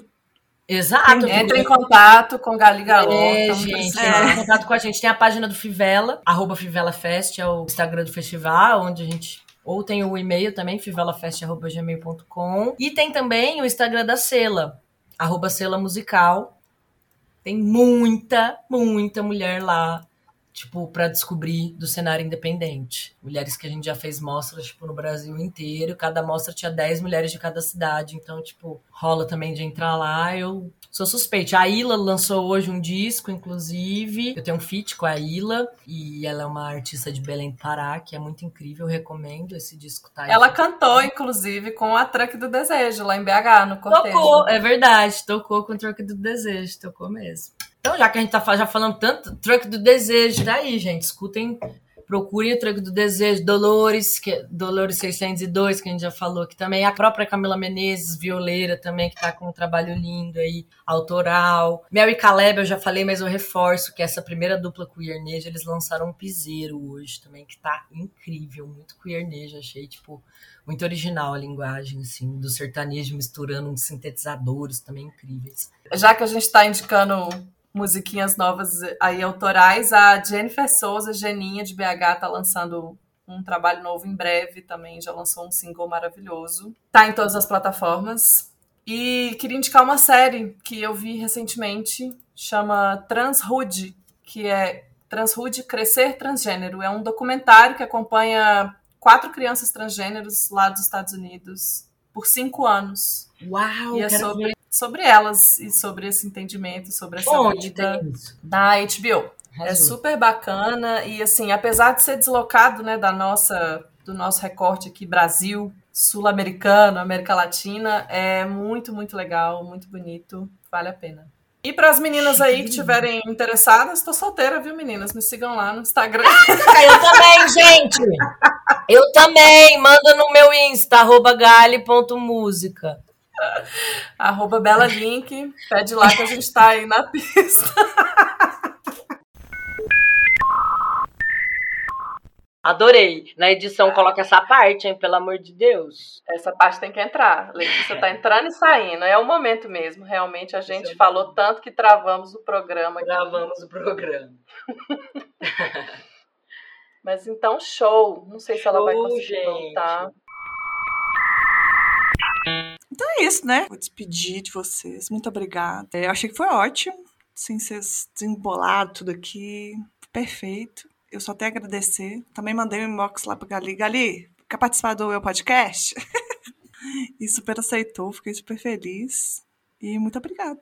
Exato. Entra em contato com Gali Galó. É, gente, entra em contato com a gente. Tem a página do Fivela, arroba Fivela Fest, é o Instagram do festival, onde a gente ou tem o e-mail também, fivelafest.gmail.com. E tem também o Instagram da Sela, arroba Sela Musical. Tem muita, muita mulher lá tipo, para descobrir do cenário independente. Mulheres que a gente já fez mostras, tipo, no Brasil inteiro. Cada mostra tinha 10 mulheres de cada cidade. Então, tipo, rola também de entrar lá. Eu sou suspeita. A Ila lançou hoje um disco, inclusive. Eu tenho um feat com a Ila. E ela é uma artista de Belém Pará, que é muito incrível. Eu recomendo. Esse disco tá. Ela cantou, inclusive, com a Truck do Desejo, lá em BH, no cortejo. Tocou, é verdade. Tocou com o Truck do Desejo. Tocou mesmo. Então, já que a gente tá já falando tanto, Truck do Desejo, daí, gente, escutem, procurem o Truck do Desejo, Dolores, que, Dolores 602, que a gente já falou aqui também, a própria Camila Menezes, violeira também, que tá com um trabalho lindo aí, autoral. Mary Caleb, eu já falei, mas eu reforço que essa primeira dupla queerneja, eles lançaram um piseiro hoje também, que tá incrível, muito queerneja, achei, tipo, muito original a linguagem, assim, do sertanejo misturando uns sintetizadores também incríveis. Já que a gente está indicando musiquinhas novas aí autorais. A Jennifer Souza, Geninha de BH, tá lançando um trabalho novo em breve também, já lançou um single maravilhoso. Tá em todas as plataformas. E queria indicar uma série que eu vi recentemente, chama Transhood, que é Transhood Crescer Transgênero. É um documentário que acompanha quatro crianças transgêneros lá dos Estados Unidos por cinco anos. Uau! E é sobre sobre elas e sobre esse entendimento, sobre essa Onde vida da HBO. É super bacana e assim, apesar de ser deslocado, né, da nossa do nosso recorte aqui Brasil, sul-americano, América Latina, é muito muito legal, muito bonito, vale a pena. E para as meninas aí que estiverem interessadas, estou solteira, viu, meninas? Me sigam lá no Instagram. Eu também, gente. Eu também. Manda no meu Insta, arroba gali.música. Arroba Bela Link. Pede lá que a gente tá aí na pista. Adorei. Na edição coloca essa parte, hein? Pelo amor de Deus. Essa parte tem que entrar. Letícia tá entrando e saindo. É o momento mesmo. Realmente a gente falou tanto que travamos o programa. Travamos aqui. o programa. Mas então, show. Não sei se ela vai conseguir gente. voltar. Então é isso, né? Vou despedir de vocês. Muito obrigada. É, eu achei que foi ótimo. Sem vocês desembolado tudo aqui. Perfeito. Eu só tenho a agradecer. Também mandei um inbox lá pra Gali. Gali, quer participar do meu podcast? e super aceitou. Fiquei super feliz. E muito obrigada.